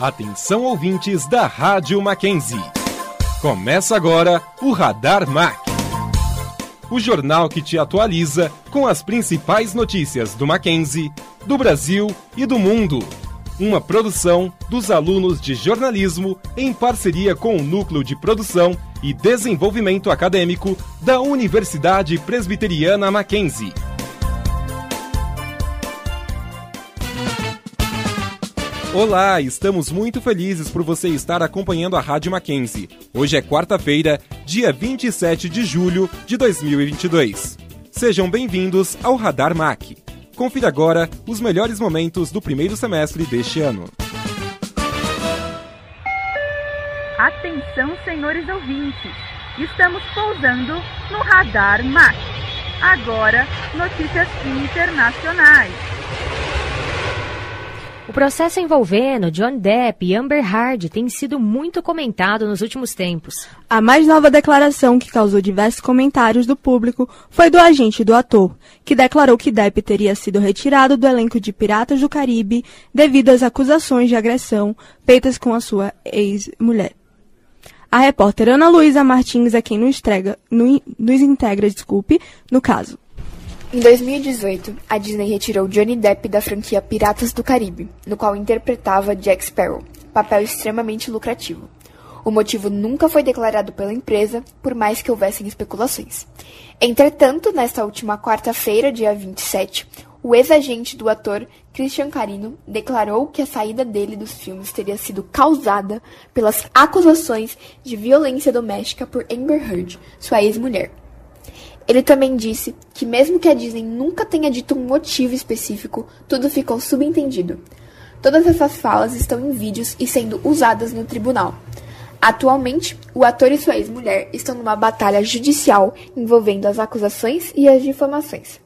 Atenção ouvintes da Rádio Mackenzie. Começa agora o Radar Mac. O jornal que te atualiza com as principais notícias do Mackenzie, do Brasil e do mundo. Uma produção dos alunos de jornalismo em parceria com o Núcleo de Produção e Desenvolvimento Acadêmico da Universidade Presbiteriana Mackenzie. Olá, estamos muito felizes por você estar acompanhando a Rádio Mackenzie. Hoje é quarta-feira, dia 27 de julho de 2022. Sejam bem-vindos ao Radar Mac. Confira agora os melhores momentos do primeiro semestre deste ano. Atenção, senhores ouvintes. Estamos pousando no Radar Mac. Agora, notícias internacionais. O processo envolvendo John Depp e Amber Heard tem sido muito comentado nos últimos tempos. A mais nova declaração que causou diversos comentários do público foi do agente do ator, que declarou que Depp teria sido retirado do elenco de Piratas do Caribe devido às acusações de agressão feitas com a sua ex-mulher. A repórter Ana Luísa Martins é quem nos, entrega, nos integra desculpe, no caso. Em 2018, a Disney retirou Johnny Depp da franquia Piratas do Caribe, no qual interpretava Jack Sparrow, papel extremamente lucrativo. O motivo nunca foi declarado pela empresa, por mais que houvessem especulações. Entretanto, nesta última quarta-feira, dia 27, o ex-agente do ator Christian Carino declarou que a saída dele dos filmes teria sido causada pelas acusações de violência doméstica por Amber Heard, sua ex-mulher. Ele também disse que, mesmo que a Disney nunca tenha dito um motivo específico, tudo ficou subentendido. Todas essas falas estão em vídeos e sendo usadas no tribunal. Atualmente, o ator e sua ex-mulher estão numa batalha judicial envolvendo as acusações e as difamações.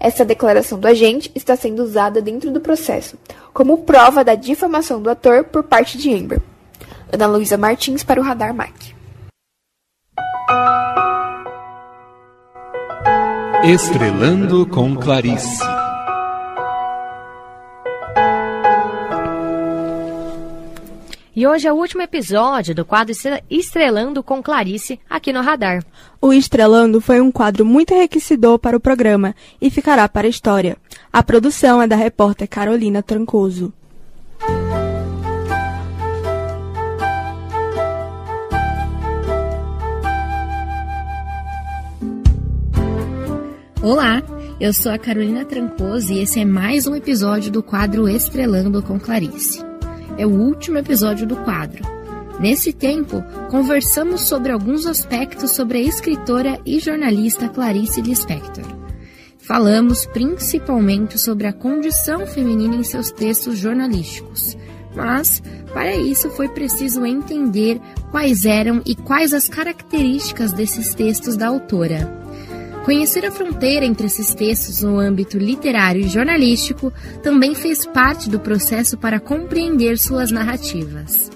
Essa declaração do agente está sendo usada dentro do processo, como prova da difamação do ator por parte de Amber. Ana Luísa Martins para o Radar MAC. Estrelando com Clarice. E hoje é o último episódio do quadro Estrelando com Clarice aqui no Radar. O Estrelando foi um quadro muito enriquecedor para o programa e ficará para a história. A produção é da repórter Carolina Trancoso. Olá, eu sou a Carolina Trancoso e esse é mais um episódio do quadro Estrelando com Clarice. É o último episódio do quadro. Nesse tempo, conversamos sobre alguns aspectos sobre a escritora e jornalista Clarice Lispector. Falamos principalmente sobre a condição feminina em seus textos jornalísticos, mas para isso foi preciso entender quais eram e quais as características desses textos da autora. Conhecer a fronteira entre esses textos no âmbito literário e jornalístico também fez parte do processo para compreender suas narrativas.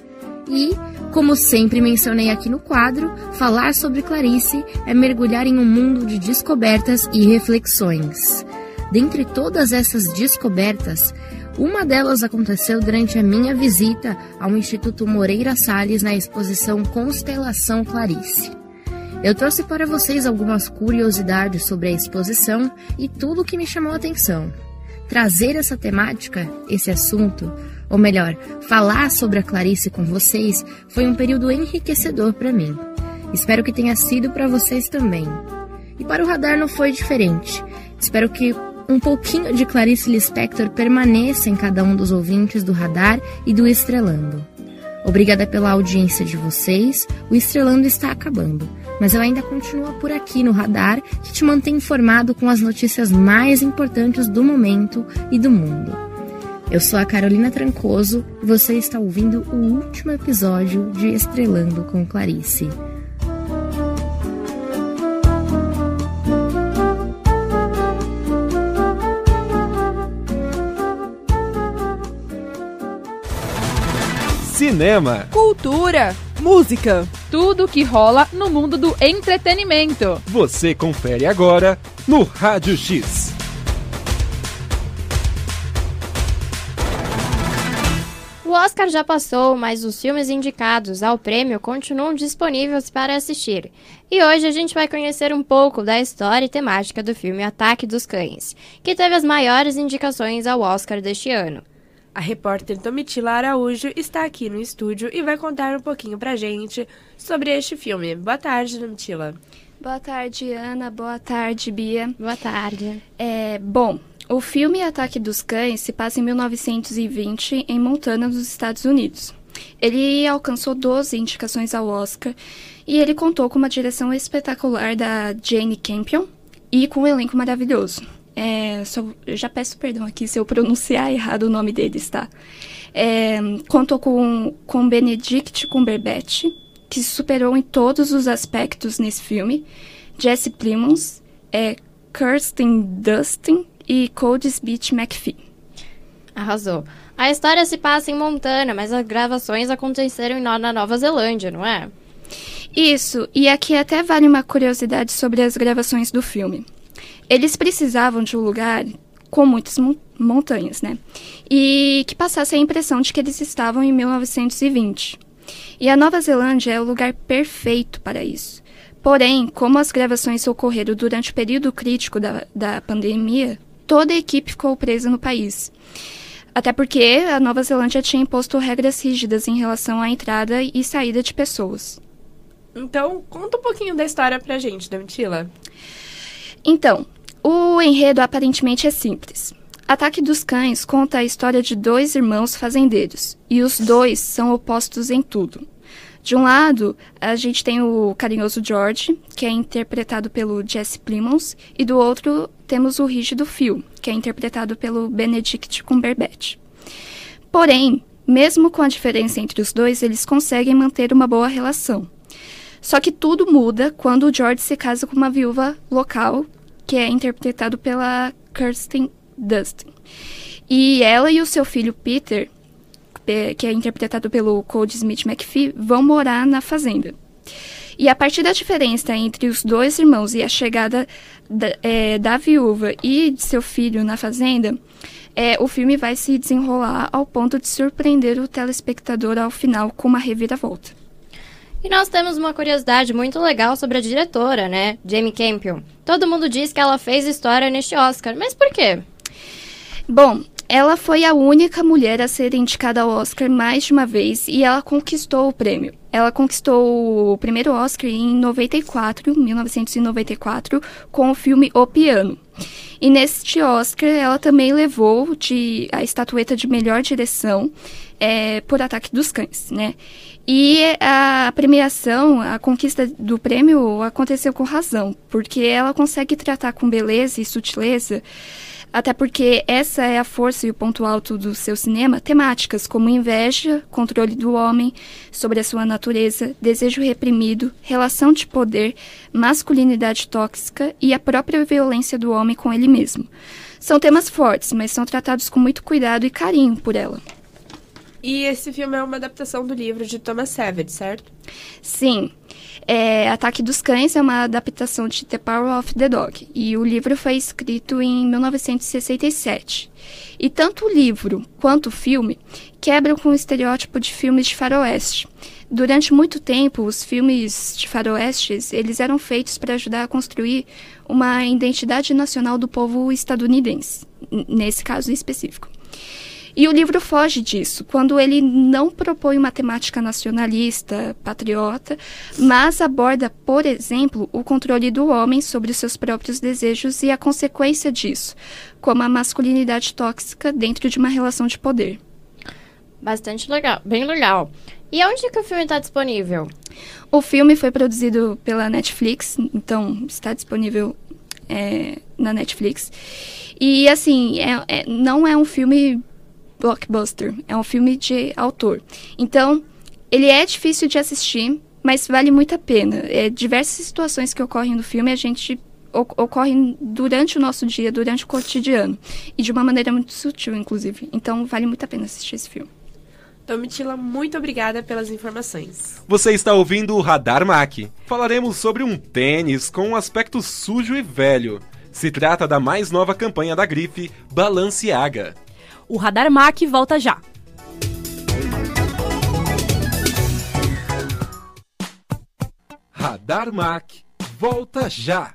E, como sempre mencionei aqui no quadro, falar sobre Clarice é mergulhar em um mundo de descobertas e reflexões. Dentre todas essas descobertas, uma delas aconteceu durante a minha visita ao Instituto Moreira Salles na exposição Constelação Clarice. Eu trouxe para vocês algumas curiosidades sobre a exposição e tudo o que me chamou a atenção. Trazer essa temática, esse assunto, ou melhor, falar sobre a Clarice com vocês, foi um período enriquecedor para mim. Espero que tenha sido para vocês também. E para o radar não foi diferente. Espero que um pouquinho de Clarice Lispector permaneça em cada um dos ouvintes do radar e do Estrelando. Obrigada pela audiência de vocês. O Estrelando está acabando mas eu ainda continuo por aqui no radar que te mantém informado com as notícias mais importantes do momento e do mundo. Eu sou a Carolina Trancoso e você está ouvindo o último episódio de Estrelando com Clarice. Cinema, cultura, música, tudo que rola no mundo do entretenimento. Você confere agora no Rádio X. O Oscar já passou, mas os filmes indicados ao prêmio continuam disponíveis para assistir. E hoje a gente vai conhecer um pouco da história e temática do filme Ataque dos Cães, que teve as maiores indicações ao Oscar deste ano. A repórter Domitila Araújo está aqui no estúdio e vai contar um pouquinho pra gente sobre este filme. Boa tarde, Domitila. Boa tarde, Ana. Boa tarde, Bia. Boa tarde. É, bom, o filme Ataque dos Cães se passa em 1920 em Montana, nos Estados Unidos. Ele alcançou 12 indicações ao Oscar e ele contou com uma direção espetacular da Jane Campion e com um elenco maravilhoso. É, só, já peço perdão aqui se eu pronunciar errado o nome deles, tá? É, contou com, com Benedict Cumberbatch, que superou em todos os aspectos nesse filme, Jesse Plimons, é, Kirsten Dustin e Cody Smith McPhee. Arrasou. A história se passa em Montana, mas as gravações aconteceram na Nova Zelândia, não é? Isso, e aqui até vale uma curiosidade sobre as gravações do filme. Eles precisavam de um lugar com muitas montanhas, né? E que passasse a impressão de que eles estavam em 1920. E a Nova Zelândia é o lugar perfeito para isso. Porém, como as gravações ocorreram durante o período crítico da, da pandemia, toda a equipe ficou presa no país. Até porque a Nova Zelândia tinha imposto regras rígidas em relação à entrada e saída de pessoas. Então, conta um pouquinho da história pra gente, Domitila. Então, o enredo aparentemente é simples. Ataque dos Cães conta a história de dois irmãos fazendeiros, e os dois são opostos em tudo. De um lado, a gente tem o carinhoso George, que é interpretado pelo Jesse Plimons, e do outro temos o rígido Phil, que é interpretado pelo Benedict Cumberbatch. Porém, mesmo com a diferença entre os dois, eles conseguem manter uma boa relação. Só que tudo muda quando o George se casa com uma viúva local, que é interpretado pela Kirsten Dustin. E ela e o seu filho Peter que é interpretado pelo Cody Smith McPhee, vão morar na fazenda. E a partir da diferença entre os dois irmãos e a chegada da, é, da viúva e de seu filho na fazenda, é, o filme vai se desenrolar ao ponto de surpreender o telespectador ao final com uma reviravolta. E nós temos uma curiosidade muito legal sobre a diretora, né? Jamie Campion. Todo mundo diz que ela fez história neste Oscar, mas por quê? Bom, ela foi a única mulher a ser indicada ao Oscar mais de uma vez e ela conquistou o prêmio. Ela conquistou o primeiro Oscar em 94, 1994, com o filme O Piano. E neste Oscar, ela também levou de, a estatueta de melhor direção é, por Ataque dos Cães, né? E a premiação, a conquista do prêmio aconteceu com razão, porque ela consegue tratar com beleza e sutileza até porque essa é a força e o ponto alto do seu cinema, temáticas como inveja, controle do homem sobre a sua natureza, desejo reprimido, relação de poder, masculinidade tóxica e a própria violência do homem com ele mesmo. São temas fortes, mas são tratados com muito cuidado e carinho por ela. E esse filme é uma adaptação do livro de Thomas Savage, certo? Sim. É, Ataque dos Cães é uma adaptação de The Power of the Dog. E o livro foi escrito em 1967. E tanto o livro quanto o filme quebram com o estereótipo de filmes de faroeste. Durante muito tempo, os filmes de faroestes, eles eram feitos para ajudar a construir uma identidade nacional do povo estadunidense, nesse caso específico. E o livro foge disso, quando ele não propõe uma temática nacionalista, patriota, mas aborda, por exemplo, o controle do homem sobre os seus próprios desejos e a consequência disso, como a masculinidade tóxica dentro de uma relação de poder. Bastante legal, bem legal. E onde que o filme está disponível? O filme foi produzido pela Netflix, então está disponível é, na Netflix. E assim, é, é, não é um filme blockbuster, é um filme de autor. Então, ele é difícil de assistir, mas vale muito a pena. É, diversas situações que ocorrem no filme a gente ocorrem durante o nosso dia, durante o cotidiano. E de uma maneira muito sutil, inclusive. Então, vale muito a pena assistir esse filme. Domitila, muito obrigada pelas informações. Você está ouvindo o Radar Mac. Falaremos sobre um tênis com um aspecto sujo e velho. Se trata da mais nova campanha da grife, Balenciaga. O Radar MAC volta já. Radar MAC volta já.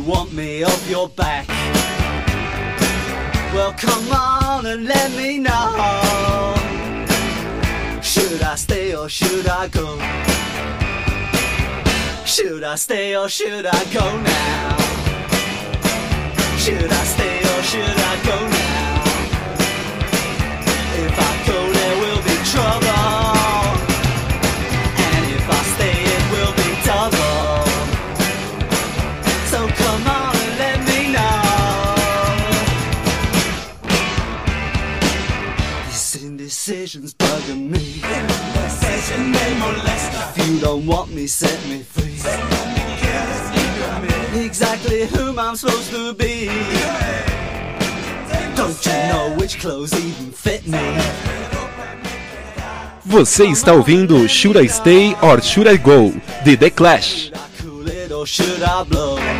you want me off your back, well come on and let me know. Should I stay or should I go? Should I stay or should I go now? Should I stay or should I go now? If I go, there will be trouble. These indecisions bugging me. If you don't want me, set me free. Exactly whom I'm supposed to be. Don't you know which clothes even fit me? Você está ouvindo Should I Stay or Should I Go? de The Clash. Cool it or should I blow?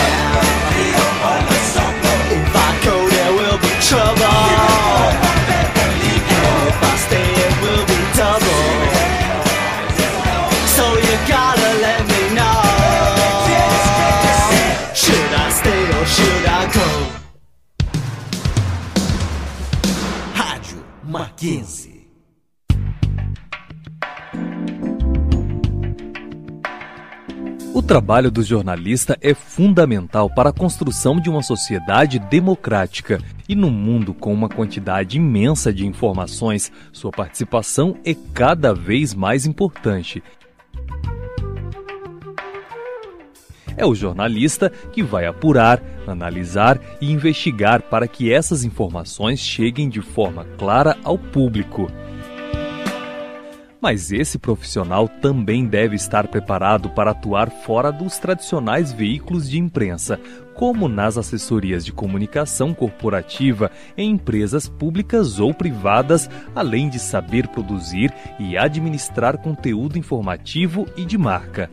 Trabalho do jornalista é fundamental para a construção de uma sociedade democrática. E no mundo com uma quantidade imensa de informações, sua participação é cada vez mais importante. É o jornalista que vai apurar, analisar e investigar para que essas informações cheguem de forma clara ao público. Mas esse profissional também deve estar preparado para atuar fora dos tradicionais veículos de imprensa, como nas assessorias de comunicação corporativa em empresas públicas ou privadas, além de saber produzir e administrar conteúdo informativo e de marca.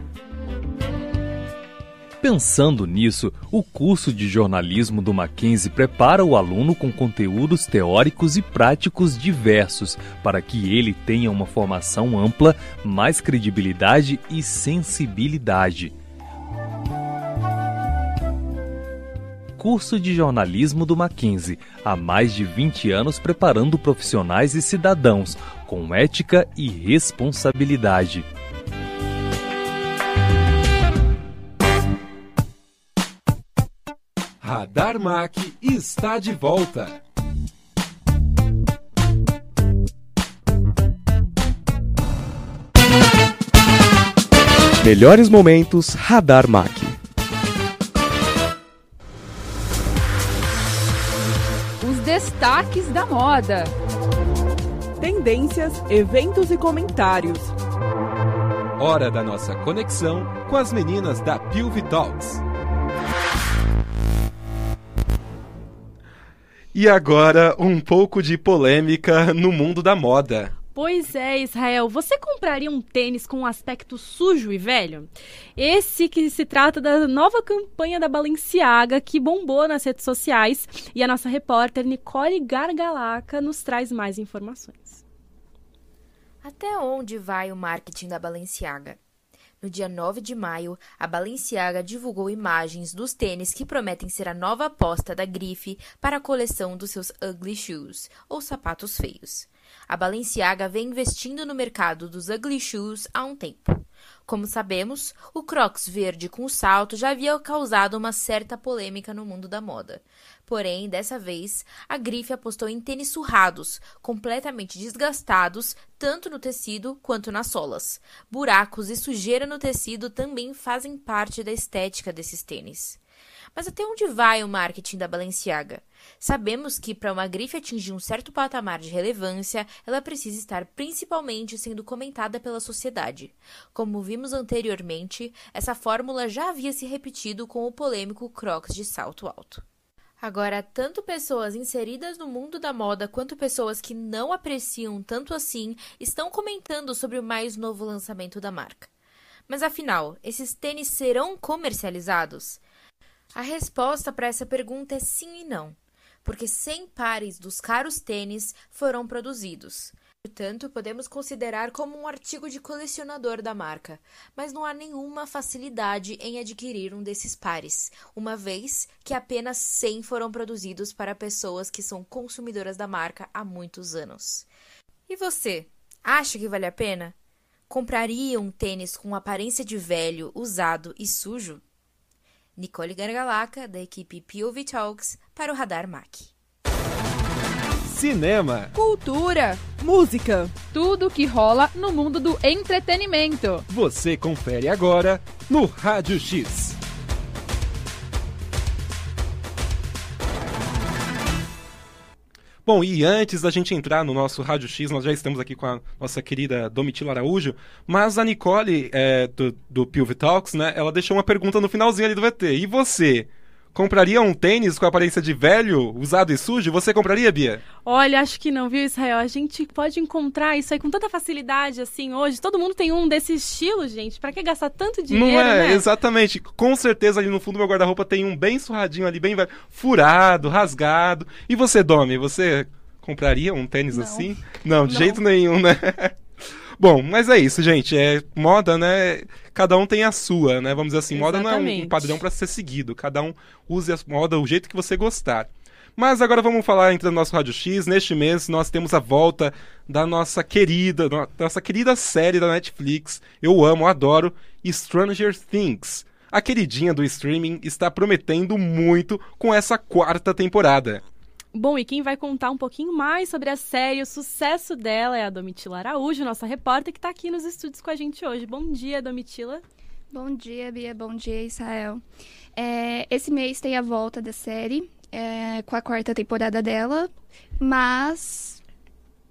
Pensando nisso, o curso de jornalismo do Mackenzie prepara o aluno com conteúdos teóricos e práticos diversos para que ele tenha uma formação ampla, mais credibilidade e sensibilidade. Curso de jornalismo do Mackenzie, há mais de 20 anos preparando profissionais e cidadãos com ética e responsabilidade. Radar Mac está de volta. Melhores momentos Radar Mac. Destaques da moda. Tendências, eventos e comentários. Hora da nossa conexão com as meninas da Pilvi Talks. E agora, um pouco de polêmica no mundo da moda. Pois é, Israel. Você compraria um tênis com um aspecto sujo e velho? Esse que se trata da nova campanha da Balenciaga que bombou nas redes sociais e a nossa repórter Nicole Gargalaca nos traz mais informações. Até onde vai o marketing da Balenciaga? No dia 9 de maio, a Balenciaga divulgou imagens dos tênis que prometem ser a nova aposta da grife para a coleção dos seus ugly shoes, ou sapatos feios. A Balenciaga vem investindo no mercado dos ugly shoes há um tempo. Como sabemos, o Crocs verde com salto já havia causado uma certa polêmica no mundo da moda. Porém, dessa vez, a grife apostou em tênis surrados, completamente desgastados, tanto no tecido quanto nas solas. Buracos e sujeira no tecido também fazem parte da estética desses tênis. Mas até onde vai o marketing da Balenciaga? Sabemos que para uma grife atingir um certo patamar de relevância, ela precisa estar principalmente sendo comentada pela sociedade. Como vimos anteriormente, essa fórmula já havia se repetido com o polêmico Crocs de salto alto. Agora, tanto pessoas inseridas no mundo da moda quanto pessoas que não apreciam tanto assim estão comentando sobre o mais novo lançamento da marca. Mas afinal, esses tênis serão comercializados? A resposta para essa pergunta é sim e não, porque 100 pares dos caros tênis foram produzidos. Portanto, podemos considerar como um artigo de colecionador da marca, mas não há nenhuma facilidade em adquirir um desses pares, uma vez que apenas 100 foram produzidos para pessoas que são consumidoras da marca há muitos anos. E você, acha que vale a pena? Compraria um tênis com aparência de velho, usado e sujo? Nicole Gargalaca, da equipe POV Talks, para o Radar Mac. Cinema, cultura, música, tudo que rola no mundo do entretenimento. Você confere agora no Rádio X. Bom, e antes da gente entrar no nosso Rádio X, nós já estamos aqui com a nossa querida Domitila Araújo, mas a Nicole, é, do, do Pilvi Talks, né, ela deixou uma pergunta no finalzinho ali do VT. E você? Compraria um tênis com aparência de velho, usado e sujo? Você compraria, Bia? Olha, acho que não, viu, Israel? A gente pode encontrar isso aí com tanta facilidade, assim, hoje. Todo mundo tem um desse estilo, gente. Para que gastar tanto dinheiro, Não é, né? exatamente. Com certeza ali no fundo do meu guarda-roupa tem um bem surradinho ali, bem velho, furado, rasgado. E você, Domi, você compraria um tênis Não. assim? Não, de Não. jeito nenhum, né? Bom, mas é isso, gente. É moda, né? Cada um tem a sua, né? Vamos dizer assim, moda não é um- Exatamente. padrão para ser seguido. Cada um use a moda do jeito que você gostar. Mas agora vamos falar entre o nosso Rádio X. Neste mês nós temos a volta da nossa querida, no- nossa querida série da Netflix. Eu amo, adoro, Stranger Things. A queridinha do streaming está prometendo muito com essa quarta temporada. Bom, e quem vai contar um pouquinho mais sobre a série, o sucesso dela, é a Domitila Araújo, nossa repórter, que está aqui nos estúdios com a gente hoje. Bom dia, Domitila. Bom dia, Bia. Bom dia, Israel. É, esse mês tem a volta da série, é, com a quarta temporada dela, mas,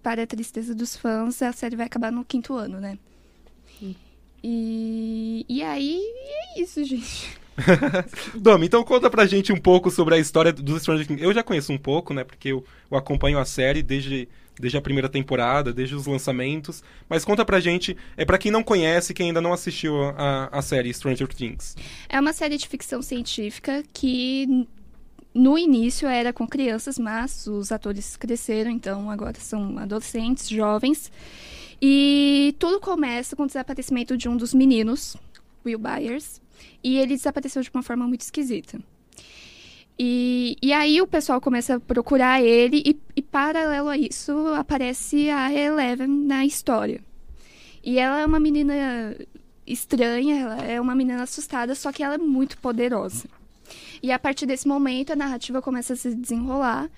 para a tristeza dos fãs, a série vai acabar no quinto ano, né? E, e aí, é isso, gente. Domi, então conta pra gente um pouco sobre a história do Stranger Things. Eu já conheço um pouco, né? Porque eu, eu acompanho a série desde, desde a primeira temporada, desde os lançamentos. Mas conta pra gente, é pra quem não conhece, quem ainda não assistiu a, a série Stranger Things. É uma série de ficção científica que no início era com crianças, mas os atores cresceram, então agora são adolescentes, jovens. E tudo começa com o desaparecimento de um dos meninos, Will Byers, e ele desapareceu de uma forma muito esquisita. E, e aí o pessoal começa a procurar ele, e, e paralelo a isso aparece a Eleven na história. E ela é uma menina estranha, ela é uma menina assustada, só que ela é muito poderosa. E a partir desse momento a narrativa começa a se desenrolar.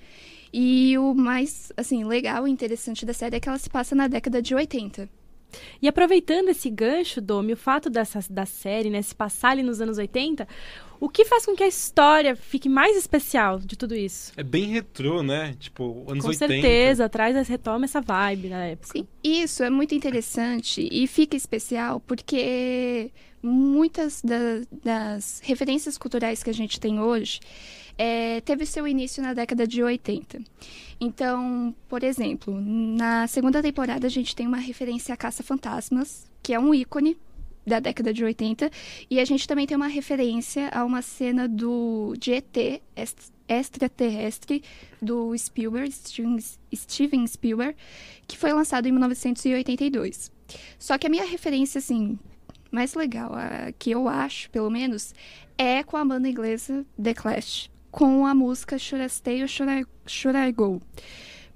E o mais, assim, legal e interessante da série é que ela se passa na década de 80. E aproveitando esse gancho, Domi, o fato dessa, da série, né, se passar ali nos anos 80, o que faz com que a história fique mais especial de tudo isso? É bem retrô, né? Tipo, anos com 80. Com certeza, traz, retoma essa vibe da época. Sim, isso é muito interessante e fica especial porque muitas da, das referências culturais que a gente tem hoje é, teve seu início na década de 80. Então, por exemplo, na segunda temporada a gente tem uma referência a Caça-Fantasmas, que é um ícone da década de 80. E a gente também tem uma referência a uma cena do de ET extraterrestre do Spielberg, Steven Spielberg, que foi lançado em 1982. Só que a minha referência, assim, mais legal, a, que eu acho, pelo menos, é com a banda inglesa The Clash, com a música Should I Stay or Should I, Should I Go?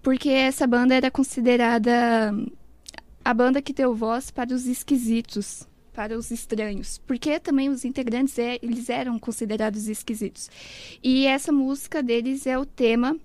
Porque essa banda era considerada a banda que deu voz para os esquisitos para os estranhos, porque também os integrantes é, eles eram considerados esquisitos. E essa música deles é o tema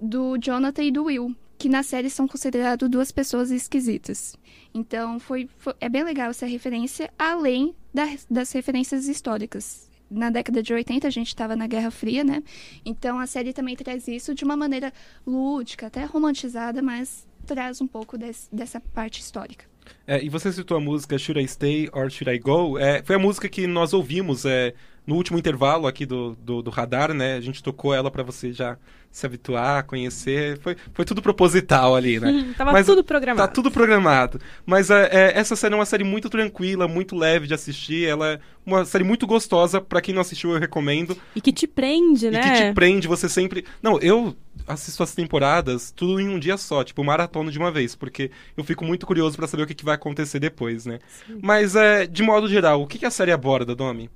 do Jonathan e do Will, que na série são considerados duas pessoas esquisitas. Então foi, foi é bem legal essa referência, além da, das referências históricas. Na década de 80 a gente estava na Guerra Fria, né? Então a série também traz isso de uma maneira lúdica, até romantizada, mas traz um pouco desse, dessa parte histórica. É, e você citou a música Should I Stay or Should I Go? É, foi a música que nós ouvimos é, no último intervalo aqui do, do, do radar, né? A gente tocou ela para você já se habituar, conhecer. Foi, foi tudo proposital ali, né? Tava Mas, tudo programado. Tá tudo programado. Mas é, é, essa série é uma série muito tranquila, muito leve de assistir. Ela é uma série muito gostosa. para quem não assistiu, eu recomendo. E que te prende, e né? E que te prende, você sempre. Não, eu assisto as temporadas tudo em um dia só, tipo, maratona de uma vez, porque eu fico muito curioso para saber o que, que, vai acontecer depois, né? Sim. Mas, é, de modo geral, o que, que a série aborda, Domi?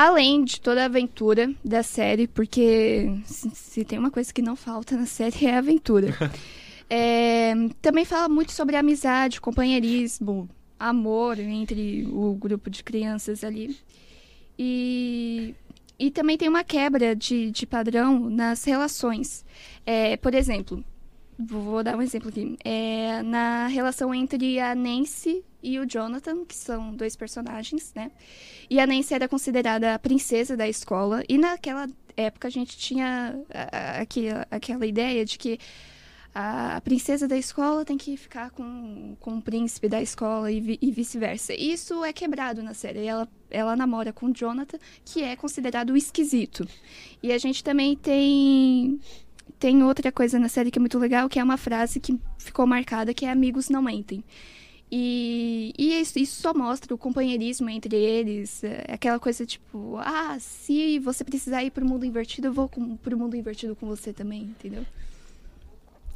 Além de toda a aventura da série, porque se, se tem uma coisa que não falta na série é a aventura. é, também fala muito sobre amizade, companheirismo, amor entre o grupo de crianças ali. E, e também tem uma quebra de, de padrão nas relações. É, por exemplo, vou dar um exemplo aqui. É, na relação entre a Nancy e o Jonathan, que são dois personagens, né? E a Nancy era considerada a princesa da escola. E naquela época a gente tinha aquela, ideia de que a princesa da escola tem que ficar com, com o príncipe da escola e, vi, e vice-versa. Isso é quebrado na série. Ela, ela namora com o Jonathan, que é considerado esquisito. E a gente também tem tem outra coisa na série que é muito legal, que é uma frase que ficou marcada, que é amigos não mentem. E, e isso, isso, só mostra o companheirismo entre eles, é aquela coisa tipo, ah, se você precisar ir pro mundo invertido, eu vou com, pro mundo invertido com você também, entendeu?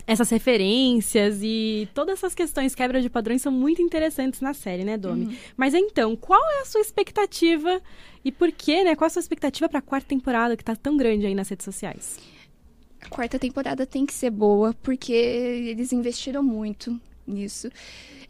Essas referências e todas essas questões quebra de padrões são muito interessantes na série, né, Domi? Uhum. Mas então, qual é a sua expectativa e por quê, né? Qual é a sua expectativa para a quarta temporada que tá tão grande aí nas redes sociais? A quarta temporada tem que ser boa porque eles investiram muito nisso.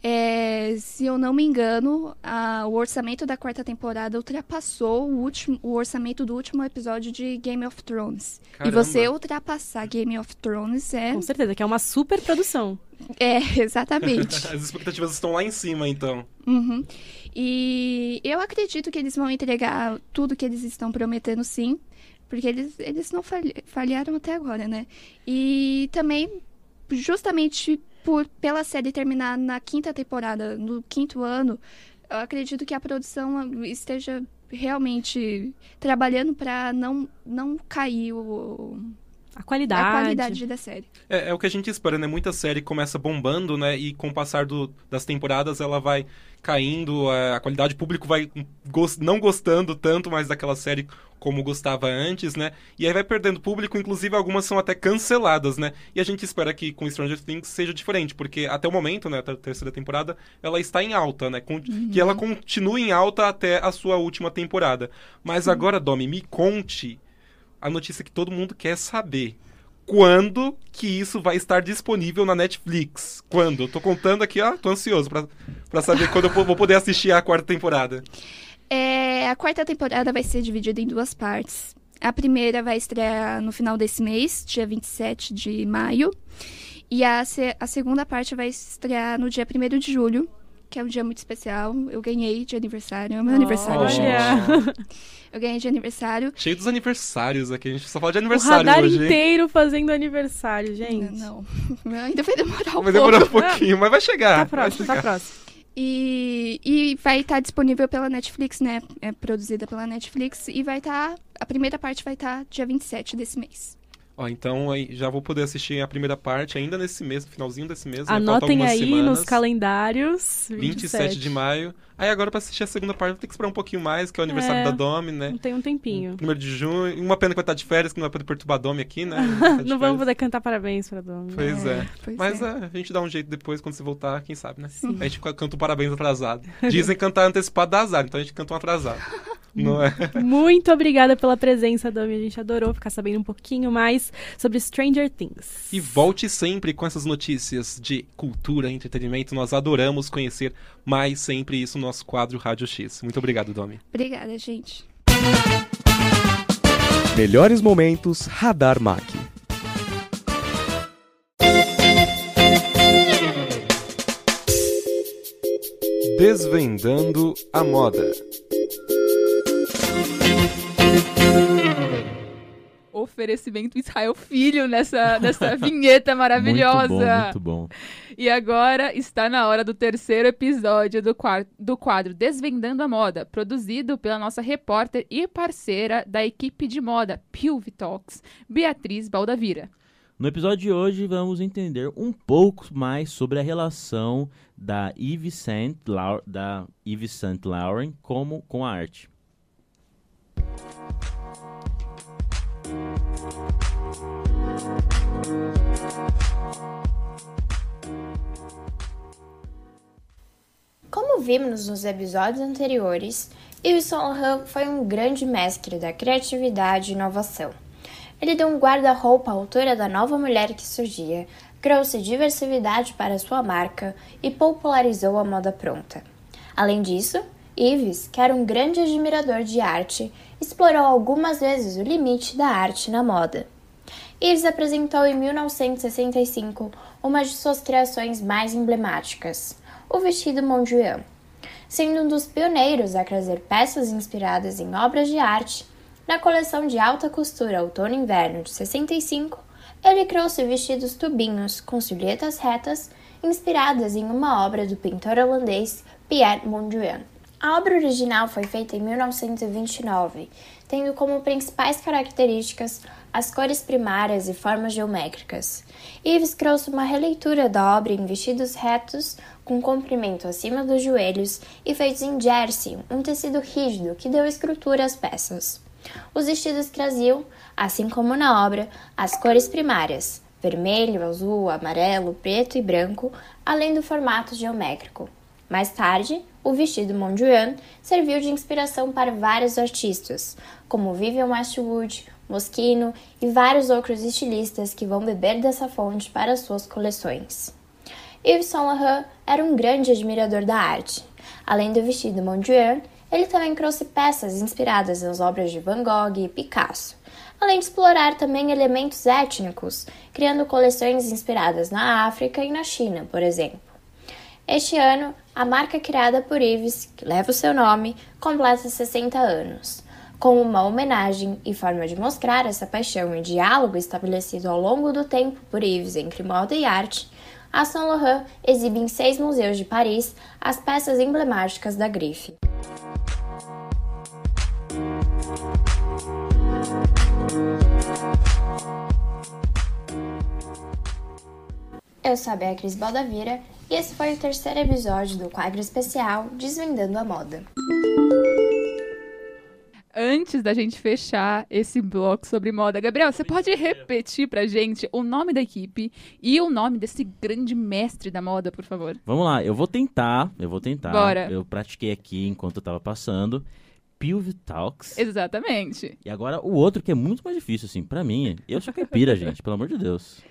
É, se eu não me engano, a, o orçamento da quarta temporada ultrapassou o, último, o orçamento do último episódio de Game of Thrones. Caramba. E você ultrapassar Game of Thrones é. Com certeza, que é uma super produção. É, exatamente. As expectativas estão lá em cima, então. Uhum. E eu acredito que eles vão entregar tudo que eles estão prometendo, sim. Porque eles, eles não falharam até agora, né? E também, justamente por pela série terminar na quinta temporada, no quinto ano, eu acredito que a produção esteja realmente trabalhando para não não cair o a qualidade. A qualidade da série. É, é, o que a gente espera, né? Muita série começa bombando, né? E com o passar do, das temporadas ela vai caindo, a, a qualidade, o público vai gost, não gostando tanto mais daquela série como gostava antes, né? E aí vai perdendo público, inclusive algumas são até canceladas, né? E a gente espera que com Stranger Things seja diferente, porque até o momento, né, a terceira temporada, ela está em alta, né? Com, uhum. Que ela continue em alta até a sua última temporada. Mas uhum. agora, Domi, me conte a notícia que todo mundo quer saber. Quando que isso vai estar disponível na Netflix? Quando? Tô contando aqui, ó, tô ansioso para saber quando eu vou poder assistir a quarta temporada. É, a quarta temporada vai ser dividida em duas partes. A primeira vai estrear no final desse mês, dia 27 de maio. E a, a segunda parte vai estrear no dia 1 de julho, que é um dia muito especial. Eu ganhei de aniversário. É o meu aniversário hoje. Olha. Eu ganhei de aniversário. Cheio dos aniversários aqui, a gente só fala de O aniversário radar hoje. hein? inteiro fazendo aniversário, gente. Não, Ainda vai demorar um Vai demorar um pouco. pouquinho, mas vai chegar. Tá próximo, tá próximo. E, e vai estar disponível pela Netflix, né? É produzida pela Netflix. E vai estar. a primeira parte vai estar dia 27 desse mês. Ó, então aí já vou poder assistir a primeira parte ainda nesse mês, no finalzinho desse mês. né? Anotem algumas aí semanas. nos calendários. 27 de maio. Aí agora pra assistir a segunda parte vou ter que esperar um pouquinho mais, que é o aniversário É, da Domi, né? Não tem um tempinho. Primeiro de junho. Uma pena que vai estar de férias, que não vai poder perturbar a Domi aqui, né? Não vamos poder cantar parabéns pra Dom. Pois é. pois Mas é. é, a gente dá um jeito depois, quando você voltar, quem sabe, né? A gente canta um parabéns atrasado. Dizem cantar antecipado dá azar, então a gente canta um atrasado. Não é? Muito obrigada pela presença, Domi. A gente adorou ficar sabendo um pouquinho mais sobre Stranger Things. E volte sempre com essas notícias de cultura e entretenimento. Nós adoramos conhecer mais sempre isso no nosso quadro Rádio X. Muito obrigado, Domi. Obrigada, gente. Melhores momentos Radar Mac. Desvendando a moda. Oferecimento Israel Filho nessa, nessa vinheta maravilhosa. Muito bom, muito bom. E agora está na hora do terceiro episódio do, do quadro Desvendando a Moda, produzido pela nossa repórter e parceira da equipe de moda Pilv Talks, Beatriz Baldavira. No episódio de hoje vamos entender um pouco mais sobre a relação da Yves Saint Lau- da Yves Saint Laurent como com a arte. Como vimos nos episódios anteriores, Yves Saint Laurent foi um grande mestre da criatividade e inovação. Ele deu um guarda-roupa à altura da nova mulher que surgia, trouxe diversidade para sua marca e popularizou a moda pronta. Além disso, Yves, que era um grande admirador de arte, explorou algumas vezes o limite da arte na moda. Yves apresentou em 1965 uma de suas criações mais emblemáticas, o vestido Mondrian. Sendo um dos pioneiros a trazer peças inspiradas em obras de arte, na coleção de alta costura outono-inverno de 65, ele trouxe vestidos tubinhos com silhuetas retas inspiradas em uma obra do pintor holandês Pierre Mondrian. A obra original foi feita em 1929, tendo como principais características as cores primárias e formas geométricas. Yves trouxe uma releitura da obra em vestidos retos, com comprimento acima dos joelhos e feitos em jersey, um tecido rígido que deu estrutura às peças. Os vestidos traziam, assim como na obra, as cores primárias, vermelho, azul, amarelo, preto e branco, além do formato geométrico. Mais tarde, o vestido Mondrian serviu de inspiração para vários artistas, como Vivian Westwood, Moschino e vários outros estilistas que vão beber dessa fonte para suas coleções. Yves Saint Laurent era um grande admirador da arte. Além do vestido Mondrian, ele também trouxe peças inspiradas nas obras de Van Gogh e Picasso, além de explorar também elementos étnicos, criando coleções inspiradas na África e na China, por exemplo. Este ano, a marca criada por Yves, que leva o seu nome, completa 60 anos. Como uma homenagem e forma de mostrar essa paixão e diálogo estabelecido ao longo do tempo por Yves entre moda e arte, a Saint Laurent exibe em seis museus de Paris as peças emblemáticas da grife. Eu sou a Beatriz Baldavira e esse foi o terceiro episódio do quadro especial Desvendando a Moda. Antes da gente fechar esse bloco sobre moda, Gabriel, você pode repetir pra gente o nome da equipe e o nome desse grande mestre da moda, por favor? Vamos lá, eu vou tentar, eu vou tentar. Bora. Eu pratiquei aqui enquanto eu tava passando. Pilv Talks. Exatamente. E agora o outro que é muito mais difícil, assim, pra mim. Eu sou caipira, gente, pelo amor de Deus.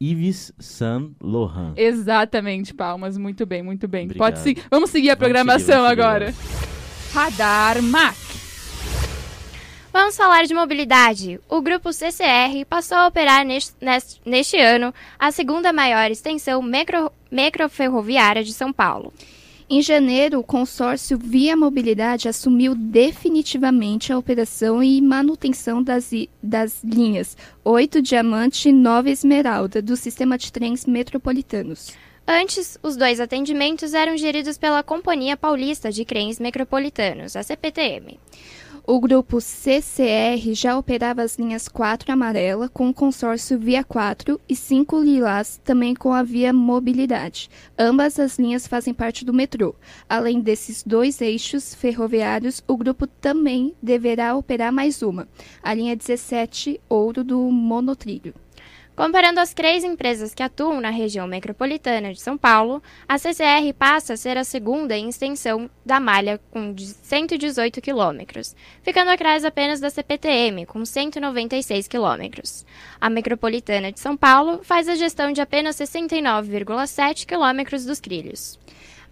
Yves Saint Laurent. Exatamente, palmas. Muito bem, muito bem. Obrigado. Pode seguir. Vamos seguir a Vamos programação seguir, agora. Radar Mac. Vamos falar de mobilidade. O grupo CCR passou a operar neste, neste ano a segunda maior extensão micro, microferroviária de São Paulo. Em janeiro, o consórcio Via Mobilidade assumiu definitivamente a operação e manutenção das, das linhas 8 Diamante e 9 Esmeralda do sistema de trens metropolitanos. Antes, os dois atendimentos eram geridos pela Companhia Paulista de Trens Metropolitanos, a CPTM. O grupo CCR já operava as linhas 4 amarela com o consórcio Via 4 e 5 lilás também com a Via Mobilidade. Ambas as linhas fazem parte do metrô. Além desses dois eixos ferroviários, o grupo também deverá operar mais uma, a linha 17 Ouro do Monotrilho. Comparando as três empresas que atuam na região metropolitana de São Paulo, a CCR passa a ser a segunda em extensão da malha, com 118 quilômetros, ficando atrás apenas da CPTM, com 196 quilômetros. A metropolitana de São Paulo faz a gestão de apenas 69,7 quilômetros dos trilhos.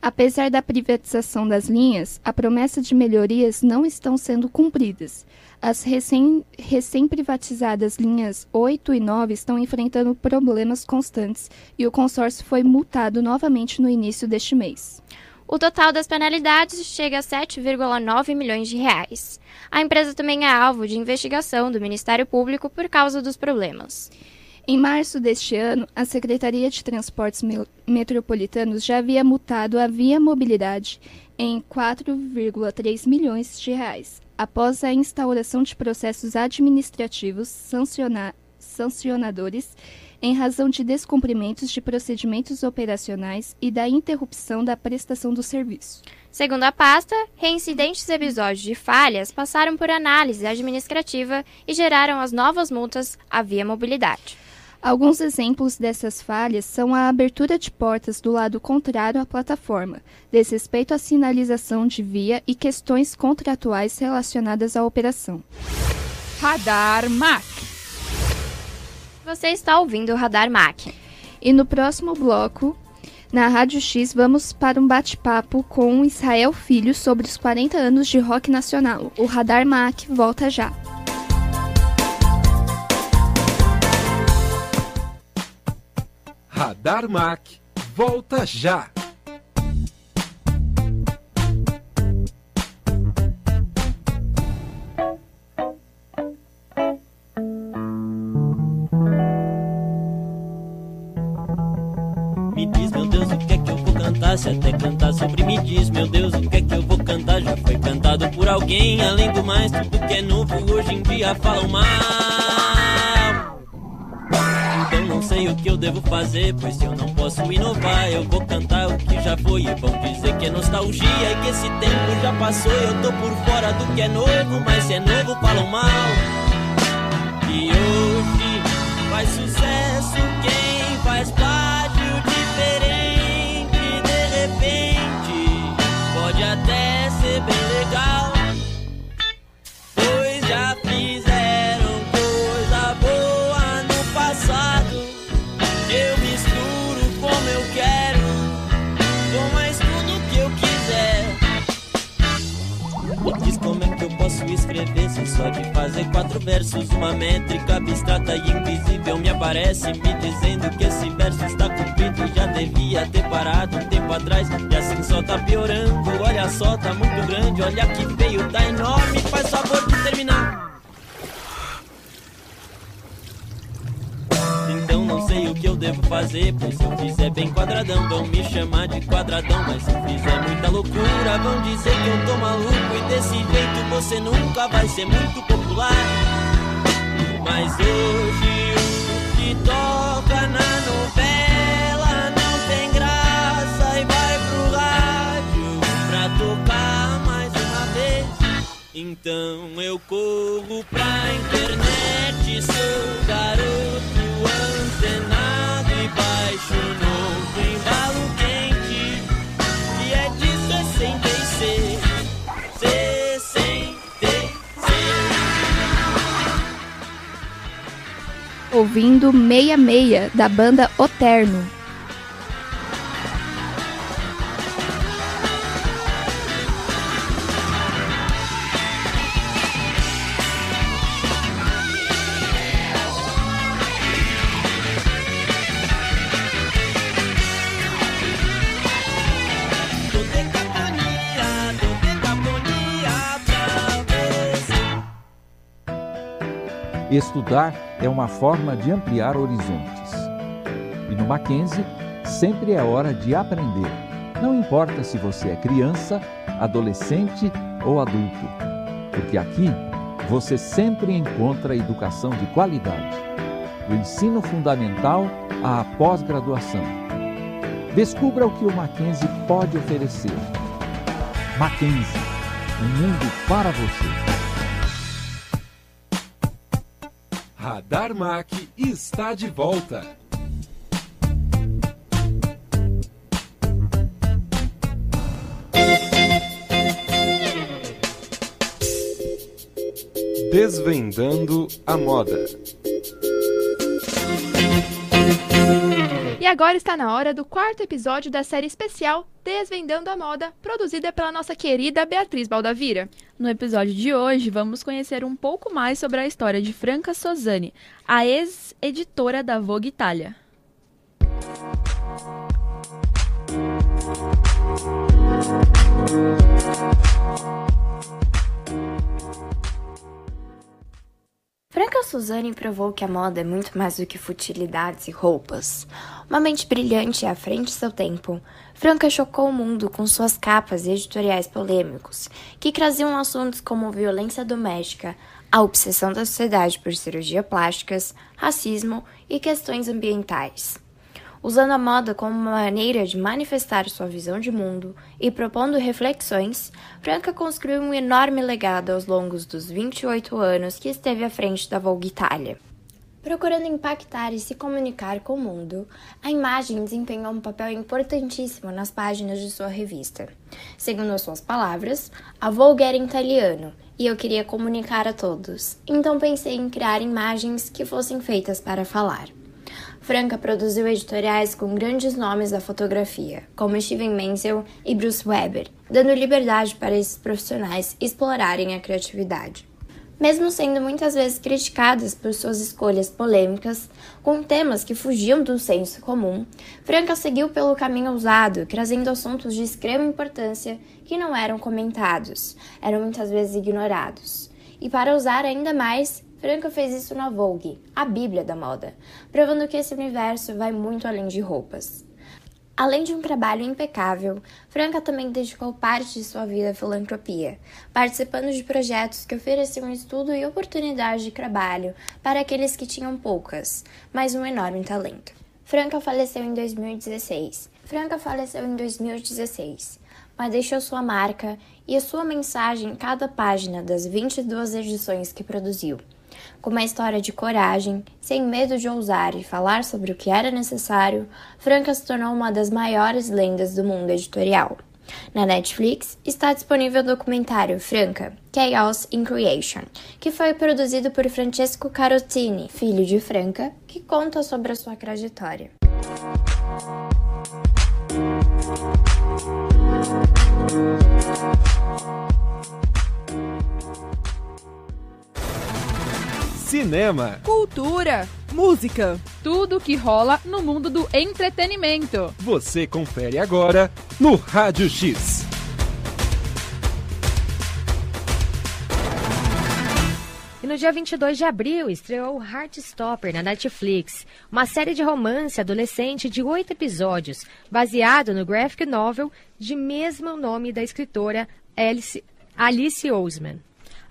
Apesar da privatização das linhas, a promessa de melhorias não estão sendo cumpridas. As recém-privatizadas recém linhas 8 e 9 estão enfrentando problemas constantes e o consórcio foi multado novamente no início deste mês. O total das penalidades chega a 7,9 milhões de reais. A empresa também é alvo de investigação do Ministério Público por causa dos problemas. Em março deste ano, a Secretaria de Transportes Metropolitanos já havia multado a Via Mobilidade em 4,3 milhões de reais, após a instauração de processos administrativos sancionadores em razão de descumprimentos de procedimentos operacionais e da interrupção da prestação do serviço. Segundo a pasta, reincidentes episódios de falhas passaram por análise administrativa e geraram as novas multas à Via Mobilidade. Alguns exemplos dessas falhas são a abertura de portas do lado contrário à plataforma, desrespeito à sinalização de via e questões contratuais relacionadas à operação. Radar MAC. Você está ouvindo o Radar MAC. E no próximo bloco, na Rádio X, vamos para um bate-papo com Israel Filho sobre os 40 anos de rock nacional. O Radar MAC volta já. Radar Mac volta já. Me diz, meu Deus, o que é que eu vou cantar? Se até cantar sobre me diz, meu Deus, o que é que eu vou cantar? Já foi cantado por alguém, além do mais, tudo que é novo hoje em dia falam mais sei o que eu devo fazer, pois se eu não posso inovar, eu vou cantar o que já foi. E vão dizer que é nostalgia e que esse tempo já passou. Eu tô por fora do que é novo, mas se é novo, falam mal. E hoje faz sucesso quem faz plágio diferente. De repente, pode até só de fazer quatro versos. Uma métrica abstrata e invisível me aparece Me dizendo que esse verso está cumprido. Já devia ter parado um tempo atrás E assim só tá piorando. Olha só, tá muito grande Olha que feio, tá enorme. Faz favor de terminar que eu devo fazer. Pois se eu fizer bem quadradão, vão me chamar de quadradão. Mas se fizer muita loucura, vão dizer que eu tô maluco. E desse jeito você nunca vai ser muito popular. Mas hoje o que toca na novela não tem graça. E vai pro rádio pra tocar mais uma vez. Então eu corro pra internet, sou garoto antenado e baixo novo embalo quente e é 66 66 Ouvindo Meia Meia da banda Oterno Estudar é uma forma de ampliar horizontes. E no Mackenzie, sempre é hora de aprender. Não importa se você é criança, adolescente ou adulto, porque aqui você sempre encontra educação de qualidade, do ensino fundamental à pós-graduação. Descubra o que o Mackenzie pode oferecer. Mackenzie, um mundo para você. Radar Mac está de volta. Desvendando a moda. E agora está na hora do quarto episódio da série especial Desvendando a Moda, produzida pela nossa querida Beatriz Baldavira. No episódio de hoje, vamos conhecer um pouco mais sobre a história de Franca Sozani, a ex-editora da Vogue Itália. Franca Suzane provou que a moda é muito mais do que futilidades e roupas. Uma mente brilhante à frente de seu tempo, Franca chocou o mundo com suas capas e editoriais polêmicos, que traziam assuntos como violência doméstica, a obsessão da sociedade por cirurgia plásticas, racismo e questões ambientais. Usando a moda como uma maneira de manifestar sua visão de mundo e propondo reflexões, Franca construiu um enorme legado aos longos dos 28 anos que esteve à frente da Vogue Itália. Procurando impactar e se comunicar com o mundo, a imagem desempenhou um papel importantíssimo nas páginas de sua revista. Segundo as suas palavras, a Vogue era italiano e eu queria comunicar a todos, então pensei em criar imagens que fossem feitas para falar. Franca produziu editoriais com grandes nomes da fotografia, como Steven Menzel e Bruce Weber, dando liberdade para esses profissionais explorarem a criatividade. Mesmo sendo muitas vezes criticadas por suas escolhas polêmicas, com temas que fugiam do senso comum, Franca seguiu pelo caminho ousado, trazendo assuntos de extrema importância que não eram comentados, eram muitas vezes ignorados. E para usar ainda mais, Franca fez isso na Vogue, a Bíblia da moda, provando que esse universo vai muito além de roupas. Além de um trabalho impecável, Franca também dedicou parte de sua vida à filantropia, participando de projetos que ofereciam estudo e oportunidade de trabalho para aqueles que tinham poucas, mas um enorme talento. Franca faleceu em 2016. Franca faleceu em 2016, mas deixou sua marca e a sua mensagem em cada página das 22 edições que produziu uma história de coragem, sem medo de ousar e falar sobre o que era necessário, Franca se tornou uma das maiores lendas do mundo editorial. Na Netflix está disponível o documentário Franca, Chaos in Creation, que foi produzido por Francesco Carotini, filho de Franca, que conta sobre a sua trajetória. Cinema, cultura, música, tudo que rola no mundo do entretenimento. Você confere agora no Rádio X. E no dia 22 de abril estreou Heartstopper na Netflix, uma série de romance adolescente de oito episódios, baseado no graphic novel de mesmo nome da escritora Alice, Alice Oseman.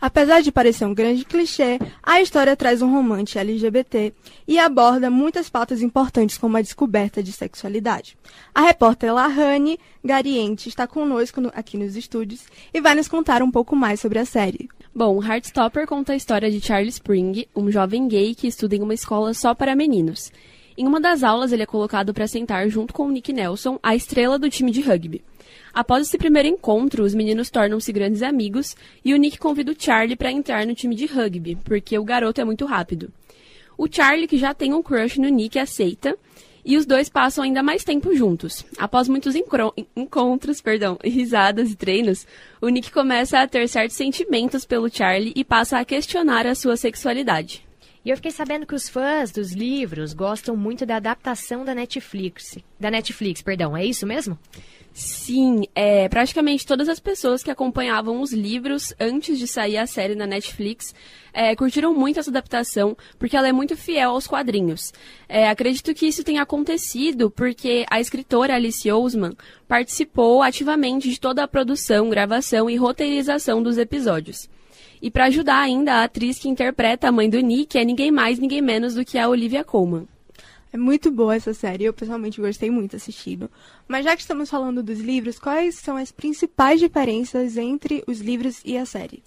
Apesar de parecer um grande clichê, a história traz um romance LGBT e aborda muitas pautas importantes como a descoberta de sexualidade. A repórter Lahane Gariente está conosco no, aqui nos estúdios e vai nos contar um pouco mais sobre a série. Bom, Heartstopper conta a história de Charlie Spring, um jovem gay que estuda em uma escola só para meninos. Em uma das aulas, ele é colocado para sentar junto com Nick Nelson, a estrela do time de rugby. Após esse primeiro encontro, os meninos tornam-se grandes amigos e o Nick convida o Charlie para entrar no time de rugby, porque o garoto é muito rápido. O Charlie, que já tem um crush no Nick, aceita e os dois passam ainda mais tempo juntos. Após muitos encontros, perdão, risadas e treinos, o Nick começa a ter certos sentimentos pelo Charlie e passa a questionar a sua sexualidade. E eu fiquei sabendo que os fãs dos livros gostam muito da adaptação da Netflix. Da Netflix, perdão, é isso mesmo? Sim, é, praticamente todas as pessoas que acompanhavam os livros antes de sair a série na Netflix é, curtiram muito essa adaptação, porque ela é muito fiel aos quadrinhos. É, acredito que isso tenha acontecido porque a escritora Alice Ousman participou ativamente de toda a produção, gravação e roteirização dos episódios. E para ajudar ainda, a atriz que interpreta a mãe do Nick é ninguém mais, ninguém menos do que a Olivia Colman. É muito boa essa série, eu pessoalmente gostei muito assistindo. Mas já que estamos falando dos livros, quais são as principais diferenças entre os livros e a série?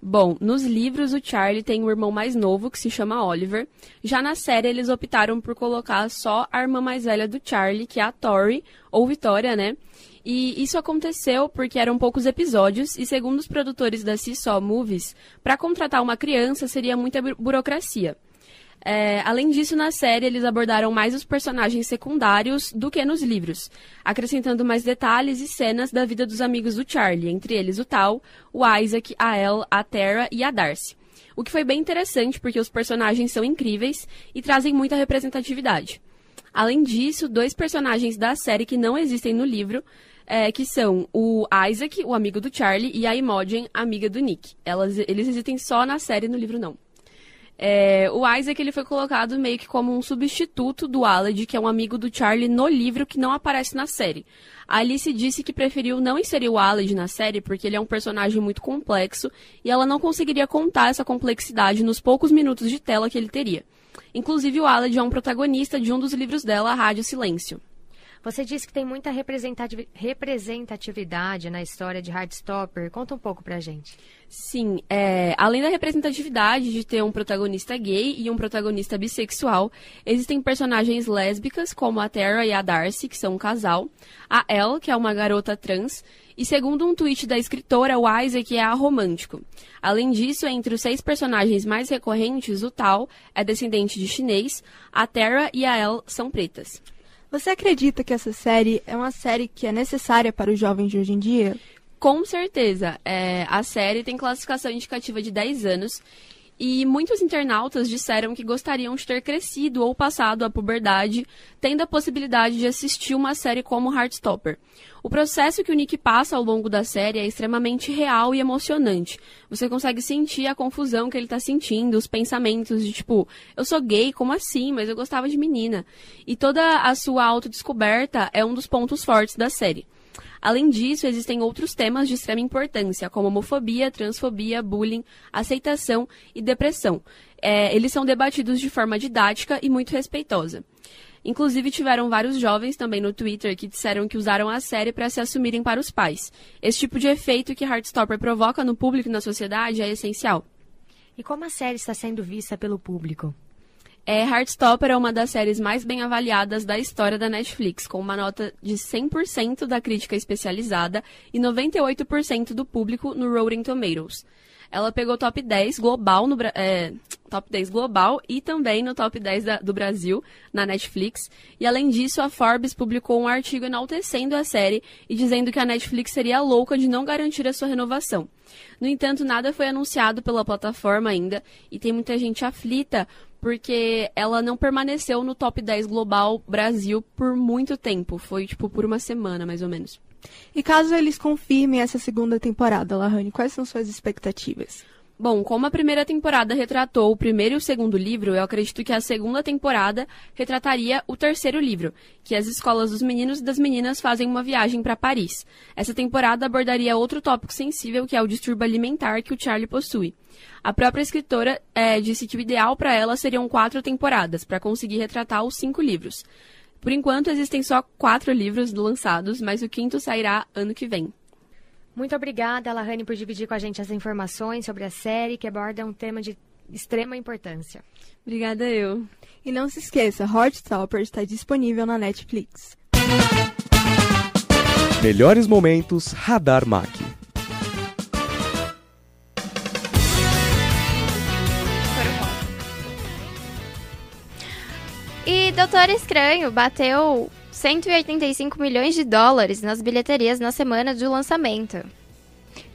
Bom, nos livros o Charlie tem um irmão mais novo que se chama Oliver. Já na série eles optaram por colocar só a irmã mais velha do Charlie, que é a Tori, ou Vitória, né? E isso aconteceu porque eram poucos episódios e, segundo os produtores da Seesaw Movies, para contratar uma criança seria muita bu burocracia. É, além disso, na série eles abordaram mais os personagens secundários do que nos livros, acrescentando mais detalhes e cenas da vida dos amigos do Charlie, entre eles o Tal, o Isaac, a Elle, a Terra e a Darcy. O que foi bem interessante porque os personagens são incríveis e trazem muita representatividade. Além disso, dois personagens da série que não existem no livro é, que são o Isaac, o amigo do Charlie, e a Imogen, amiga do Nick. Elas, eles existem só na série, no livro não. É, o Isaac ele foi colocado meio que como um substituto do Aled, que é um amigo do Charlie no livro que não aparece na série. A Alice disse que preferiu não inserir o Aled na série porque ele é um personagem muito complexo e ela não conseguiria contar essa complexidade nos poucos minutos de tela que ele teria. Inclusive, o Aled é um protagonista de um dos livros dela, a Rádio Silêncio. Você disse que tem muita representatividade na história de Heartstopper. Conta um pouco pra gente. Sim, é, além da representatividade de ter um protagonista gay e um protagonista bissexual, existem personagens lésbicas, como a Terra e a Darcy, que são um casal, a Elle, que é uma garota trans, e segundo um tweet da escritora, o Isaac é aromântico. Além disso, entre os seis personagens mais recorrentes, o Tal é descendente de chinês, a Terra e a Elle são pretas. Você acredita que essa série é uma série que é necessária para os jovens de hoje em dia? Com certeza. É, a série tem classificação indicativa de 10 anos e muitos internautas disseram que gostariam de ter crescido ou passado a puberdade, tendo a possibilidade de assistir uma série como Heartstopper. O processo que o Nick passa ao longo da série é extremamente real e emocionante. Você consegue sentir a confusão que ele está sentindo, os pensamentos de tipo, eu sou gay, como assim? Mas eu gostava de menina. E toda a sua autodescoberta é um dos pontos fortes da série. Além disso, existem outros temas de extrema importância, como homofobia, transfobia, bullying, aceitação e depressão. É, eles são debatidos de forma didática e muito respeitosa. Inclusive, tiveram vários jovens também no Twitter que disseram que usaram a série para se assumirem para os pais. Esse tipo de efeito que Heartstopper provoca no público e na sociedade é essencial. E como a série está sendo vista pelo público? É, Heartstopper é uma das séries mais bem avaliadas da história da Netflix, com uma nota de 100% da crítica especializada e 98% do público no Rotten Tomatoes. Ela pegou top 10 global no é, top 10 global e também no top 10 da, do Brasil na Netflix. E além disso, a Forbes publicou um artigo enaltecendo a série e dizendo que a Netflix seria louca de não garantir a sua renovação. No entanto, nada foi anunciado pela plataforma ainda e tem muita gente aflita porque ela não permaneceu no top 10 global Brasil por muito tempo. Foi, tipo, por uma semana, mais ou menos. E caso eles confirmem essa segunda temporada, Lahane, quais são suas expectativas? Bom, como a primeira temporada retratou o primeiro e o segundo livro, eu acredito que a segunda temporada retrataria o terceiro livro, que as escolas dos meninos e das meninas fazem uma viagem para Paris. Essa temporada abordaria outro tópico sensível, que é o distúrbio alimentar que o Charlie possui. A própria escritora é, disse que o ideal para ela seriam quatro temporadas, para conseguir retratar os cinco livros. Por enquanto, existem só quatro livros lançados, mas o quinto sairá ano que vem. Muito obrigada, Lahane, por dividir com a gente as informações sobre a série que aborda um tema de extrema importância. Obrigada eu. E não se esqueça, Heartstopper está disponível na Netflix. Melhores momentos Radar Mac. Doutor Estranho bateu 185 milhões de dólares nas bilheterias na semana do lançamento.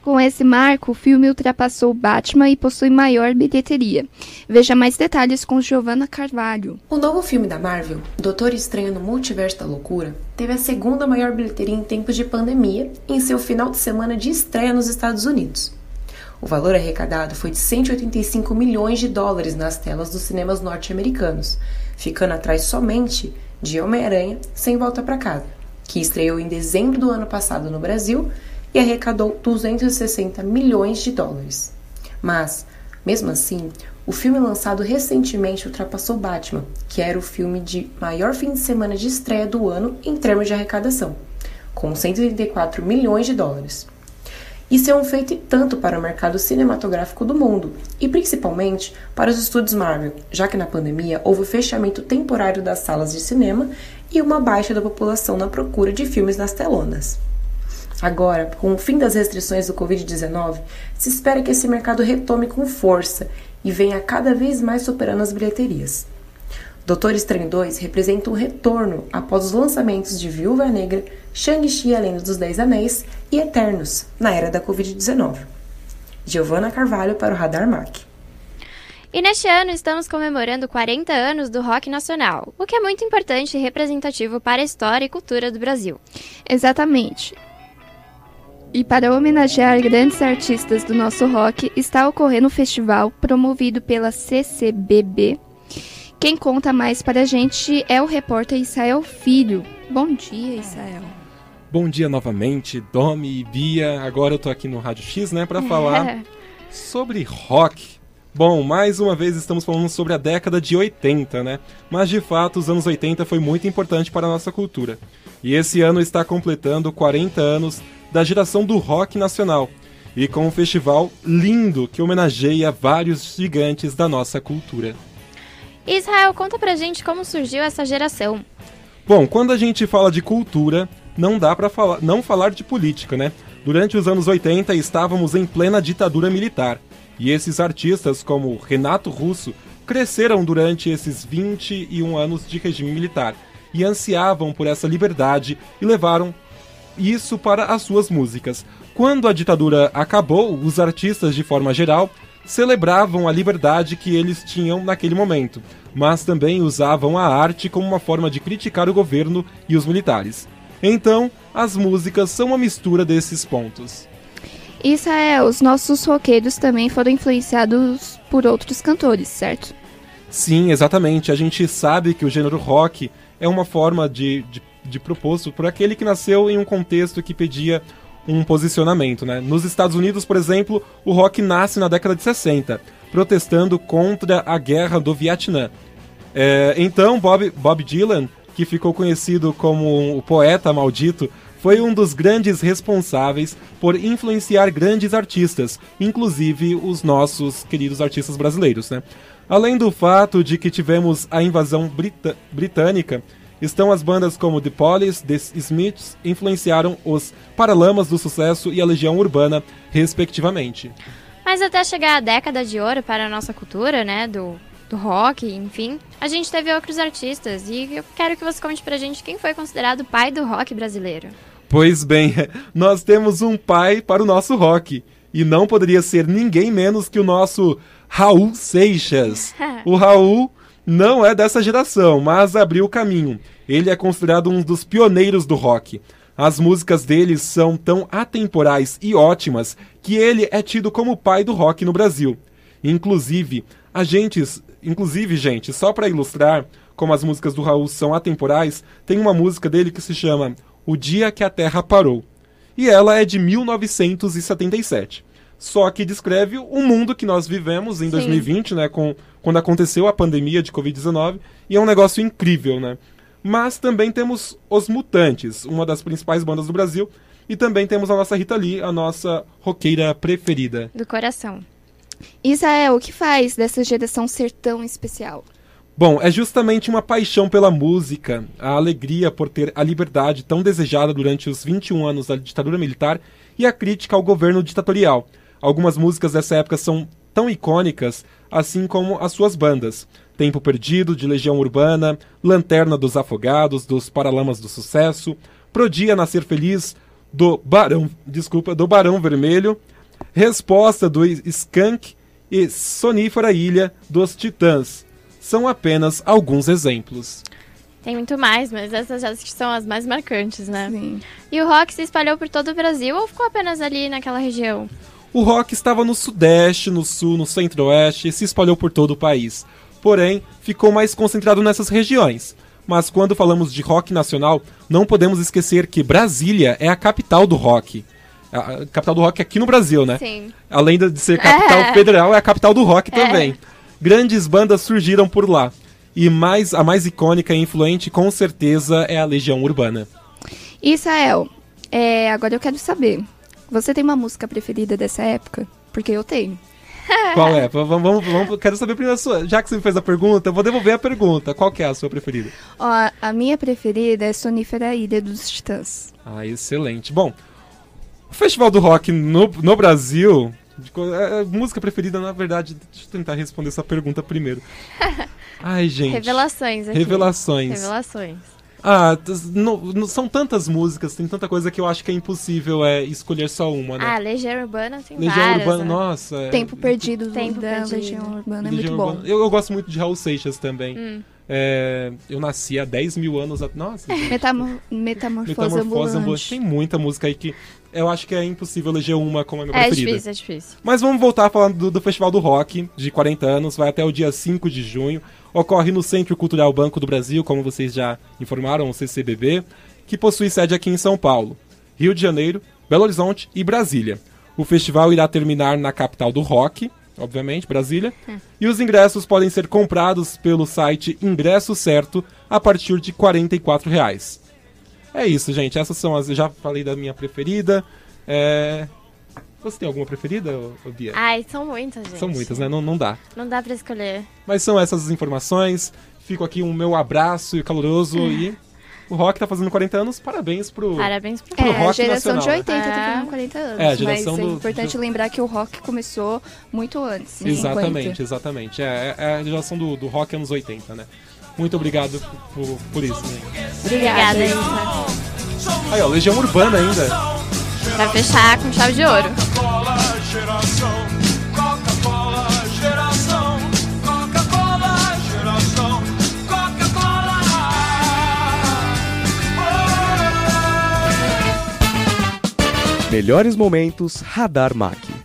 Com esse marco, o filme ultrapassou Batman e possui maior bilheteria. Veja mais detalhes com Giovanna Carvalho. O novo filme da Marvel, Doutor Estranho no Multiverso da Loucura, teve a segunda maior bilheteria em tempos de pandemia em seu final de semana de estreia nos Estados Unidos. O valor arrecadado foi de 185 milhões de dólares nas telas dos cinemas norte-americanos, ficando atrás somente de Homem-Aranha Sem Volta para Casa, que estreou em dezembro do ano passado no Brasil e arrecadou 260 milhões de dólares. Mas, mesmo assim, o filme lançado recentemente ultrapassou Batman, que era o filme de maior fim de semana de estreia do ano em termos de arrecadação, com 134 milhões de dólares. Isso é um feito tanto para o mercado cinematográfico do mundo, e principalmente para os estúdios Marvel, já que na pandemia houve o fechamento temporário das salas de cinema e uma baixa da população na procura de filmes nas telonas. Agora, com o fim das restrições do Covid-19, se espera que esse mercado retome com força e venha cada vez mais superando as bilheterias. Doutor Estranho 2 representa um retorno após os lançamentos de Viúva Negra, Shang-Chi Além dos Dez Anéis e Eternos, na era da Covid-19. Giovanna Carvalho para o Radar Mac. E neste ano estamos comemorando 40 anos do rock nacional, o que é muito importante e representativo para a história e cultura do Brasil. Exatamente. E para homenagear grandes artistas do nosso rock, está ocorrendo um festival promovido pela CCBB. Quem conta mais para a gente é o repórter Israel Filho. Bom dia, Israel. Bom dia novamente, Domi e Bia. Agora eu tô aqui no Rádio X, né, para falar sobre rock. Bom, mais uma vez estamos falando sobre a década de 80, né? Mas de fato, os anos 80 foi muito importante para a nossa cultura. E esse ano está completando 40 anos da geração do rock nacional. E com um festival lindo que homenageia vários gigantes da nossa cultura. Israel, conta pra gente como surgiu essa geração. Bom, quando a gente fala de cultura, não dá para falar, não falar de política, né? Durante os anos 80 estávamos em plena ditadura militar. E esses artistas, como Renato Russo, cresceram durante esses 21 anos de regime militar e ansiavam por essa liberdade e levaram isso para as suas músicas. Quando a ditadura acabou, os artistas, de forma geral, celebravam a liberdade que eles tinham naquele momento, mas também usavam a arte como uma forma de criticar o governo e os militares. Então, as músicas são uma mistura desses pontos. Isso é, os nossos roqueiros também foram influenciados por outros cantores, certo? Sim, exatamente. A gente sabe que o gênero rock é uma forma de, de, de proposto por aquele que nasceu em um contexto que pedia um posicionamento. Né? Nos Estados Unidos, por exemplo, o rock nasce na década de 60, protestando contra a guerra do Vietnã. É, então, Bob, Bob Dylan, que ficou conhecido como o poeta maldito, foi um dos grandes responsáveis por influenciar grandes artistas, inclusive os nossos queridos artistas brasileiros. Né? Além do fato de que tivemos a invasão brita britânica, estão as bandas como The Police, The Smiths, influenciaram os Paralamas do Sucesso e a Legião Urbana, respectivamente. Mas até chegar a década de ouro para a nossa cultura, né, do, do rock, enfim, a gente teve outros artistas e eu quero que você conte pra gente quem foi considerado o pai do rock brasileiro. Pois bem, nós temos um pai para o nosso rock. E não poderia ser ninguém menos que o nosso Raul Seixas. o Raul não é dessa geração, mas abriu o caminho. Ele é considerado um dos pioneiros do rock. As músicas dele são tão atemporais e ótimas que ele é tido como o pai do rock no Brasil. Inclusive, a gente, inclusive, gente, só para ilustrar como as músicas do Raul são atemporais, tem uma música dele que se chama o Dia que a Terra Parou. E ela é de 1977. Só que descreve o mundo que nós vivemos em Sim. 2020, né? Com, quando aconteceu a pandemia de Covid-19. E é um negócio incrível, né? Mas também temos Os Mutantes, uma das principais bandas do Brasil. E também temos a nossa Rita Lee, a nossa roqueira preferida. Do coração. Isael, o que faz dessa geração ser tão especial? Bom, é justamente uma paixão pela música, a alegria por ter a liberdade tão desejada durante os 21 anos da ditadura militar e a crítica ao governo ditatorial. Algumas músicas dessa época são tão icônicas, assim como as suas bandas. Tempo Perdido, de Legião Urbana, Lanterna dos Afogados, dos Paralamas do Sucesso, Prodia Nascer Feliz, do Barão, desculpa, do Barão Vermelho, Resposta do Skunk e Sonífera Ilha dos Titãs. São apenas alguns exemplos. Tem muito mais, mas essas que são as mais marcantes, né? Sim. E o rock se espalhou por todo o Brasil ou ficou apenas ali naquela região? O rock estava no sudeste, no sul, no centro-oeste e se espalhou por todo o país. Porém, ficou mais concentrado nessas regiões. Mas quando falamos de rock nacional, não podemos esquecer que Brasília é a capital do rock. A capital do rock aqui no Brasil, né? Sim. Além de ser capital é. federal, é a capital do rock é. também. Grandes bandas surgiram por lá. E mais a mais icônica e influente, com certeza, é a Legião Urbana. Israel, é, agora eu quero saber. Você tem uma música preferida dessa época? Porque eu tenho. Qual é? Vamos, vamos, vamos, quero saber primeiro a sua. Já que você me fez a pergunta, eu vou devolver a pergunta. Qual que é a sua preferida? Ó, a minha preferida é Sonífera Ilha dos Titãs. Ah, excelente. Bom, o Festival do Rock no, no Brasil. De, é, é, música preferida, na verdade. Deixa eu tentar responder essa pergunta primeiro. Ai, gente. Revelações aqui. Revelações. Revelações. Ah, não, não, são tantas músicas, tem tanta coisa que eu acho que é impossível é, escolher só uma, né? Ah, Legião Urbana tem Legião várias, Urbana, né? nossa. É... Tempo Perdido Tempo da Perdido. Legião Urbana é Legião muito Urbana. bom. Eu, eu, gosto muito de Raul Seixas também. Hum. É, eu nasci há 10 mil anos atrás. Nossa. Metamor metamorfose, Metamorfose ambulante. Tem muita música aí que eu acho que é impossível eleger uma como a minha É preferida. difícil, é difícil. Mas vamos voltar a falar do, do Festival do Rock, de 40 anos, vai até o dia 5 de junho. Ocorre no Centro Cultural Banco do Brasil, como vocês já informaram, o CCBB, que possui sede aqui em São Paulo, Rio de Janeiro, Belo Horizonte e Brasília. O festival irá terminar na capital do rock, obviamente, Brasília, e os ingressos podem ser comprados pelo site Ingresso Certo a partir de 44 reais. É isso, gente. Essas são as. Eu já falei da minha preferida. É... Você tem alguma preferida, Bia? Ai, são muitas, gente. São muitas, né? Não, não dá. Não dá pra escolher. Mas são essas as informações. Fico aqui um meu abraço e caloroso e o Rock tá fazendo 40 anos. Parabéns pro, Parabéns pro pro É, a rock geração nacional. de 80 tá fazendo 40 anos. É, a geração mas do- é importante lembrar que o rock começou muito antes. Exatamente, 50. exatamente. É, é a geração do, do rock anos 80, né? Muito obrigado por, por isso, gente. Obrigada, Isa. Aí, ó, Legião Urbana ainda. Pra fechar com chave de ouro. geração, Coca-Cola, geração, Coca-Cola, geração, Coca-Cola. Melhores momentos Radar Mac.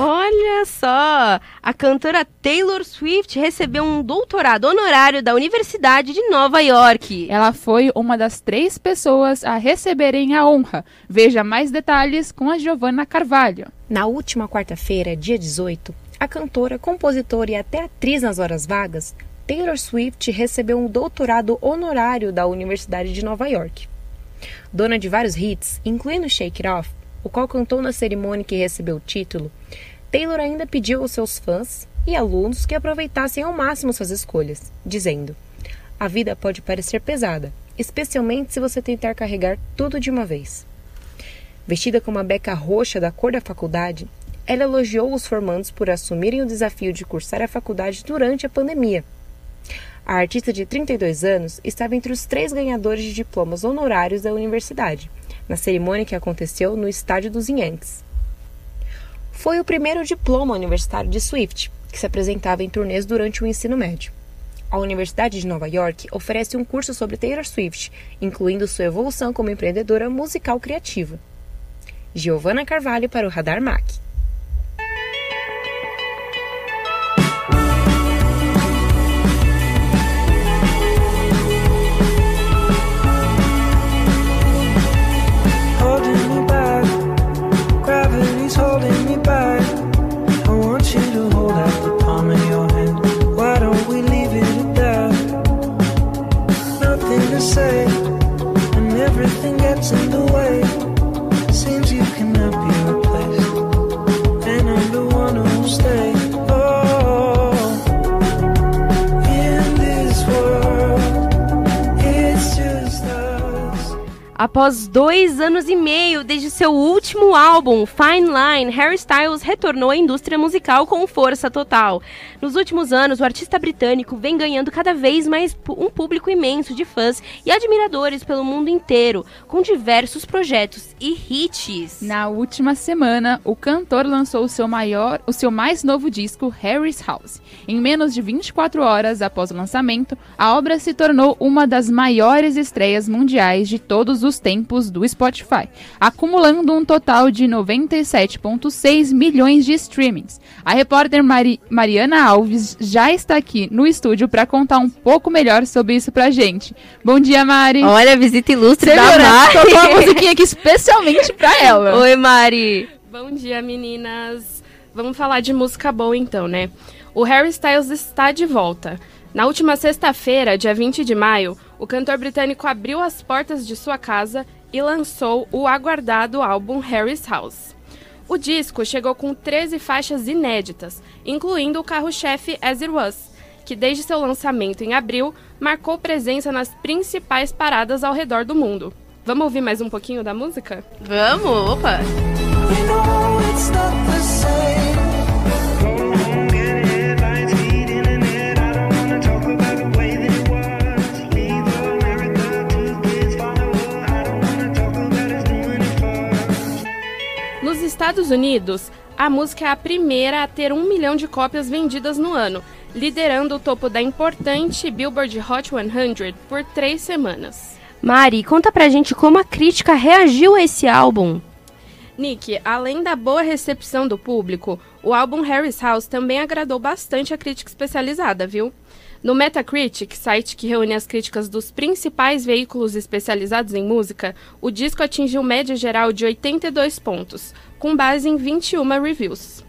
Olha só! A cantora Taylor Swift recebeu um doutorado honorário da Universidade de Nova York. Ela foi uma das três pessoas a receberem a honra. Veja mais detalhes com a Giovanna Carvalho. Na última quarta-feira, dia 18, a cantora, compositora e até atriz nas horas vagas, Taylor Swift recebeu um doutorado honorário da Universidade de Nova York. Dona de vários hits, incluindo Shake It Off, o qual cantou na cerimônia que recebeu o título, Taylor ainda pediu aos seus fãs e alunos que aproveitassem ao máximo suas escolhas, dizendo: A vida pode parecer pesada, especialmente se você tentar carregar tudo de uma vez. Vestida com uma beca roxa da cor da faculdade, ela elogiou os formandos por assumirem o desafio de cursar a faculdade durante a pandemia. A artista de 32 anos estava entre os três ganhadores de diplomas honorários da universidade, na cerimônia que aconteceu no estádio dos Yankees. Foi o primeiro diploma universitário de Swift, que se apresentava em turnês durante o ensino médio. A Universidade de Nova York oferece um curso sobre Taylor Swift, incluindo sua evolução como empreendedora musical criativa. Giovanna Carvalho para o Radar Mac. steps Após dois anos e meio desde seu último álbum, Fine Line, Harry Styles retornou à indústria musical com força total. Nos últimos anos, o artista britânico vem ganhando cada vez mais um público imenso de fãs e admiradores pelo mundo inteiro, com diversos projetos e hits. Na última semana, o cantor lançou o seu maior, o seu mais novo disco, Harry's House. Em menos de 24 horas após o lançamento, a obra se tornou uma das maiores estreias mundiais de todos os tempos do Spotify, acumulando um total de 97,6 milhões de streamings. A repórter Mari Mariana Alves já está aqui no estúdio para contar um pouco melhor sobre isso pra gente. Bom dia, Mari. Olha, visita ilustre Você da viu, né? Mari. Tocou uma musiquinha aqui especialmente pra ela. Oi, Mari. Bom dia, meninas. Vamos falar de música boa então, né? O Harry Styles está de volta. Na última sexta-feira, dia 20 de maio, o cantor britânico abriu as portas de sua casa e lançou o aguardado álbum Harry's House. O disco chegou com 13 faixas inéditas, incluindo o carro-chefe As It Was, que desde seu lançamento em abril marcou presença nas principais paradas ao redor do mundo. Vamos ouvir mais um pouquinho da música? Vamos, opa! Nos Estados Unidos, a música é a primeira a ter um milhão de cópias vendidas no ano, liderando o topo da importante Billboard Hot 100 por três semanas. Mari, conta pra gente como a crítica reagiu a esse álbum. Nick, além da boa recepção do público, o álbum Harry's House também agradou bastante a crítica especializada, viu? No Metacritic, site que reúne as críticas dos principais veículos especializados em música, o disco atingiu média geral de 82 pontos, com base em 21 reviews.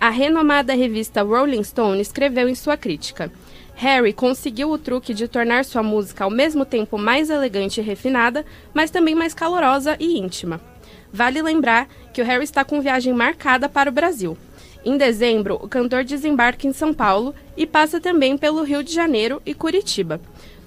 A renomada revista Rolling Stone escreveu em sua crítica: Harry conseguiu o truque de tornar sua música ao mesmo tempo mais elegante e refinada, mas também mais calorosa e íntima. Vale lembrar que o Harry está com viagem marcada para o Brasil. Em dezembro, o cantor desembarca em São Paulo e passa também pelo Rio de Janeiro e Curitiba.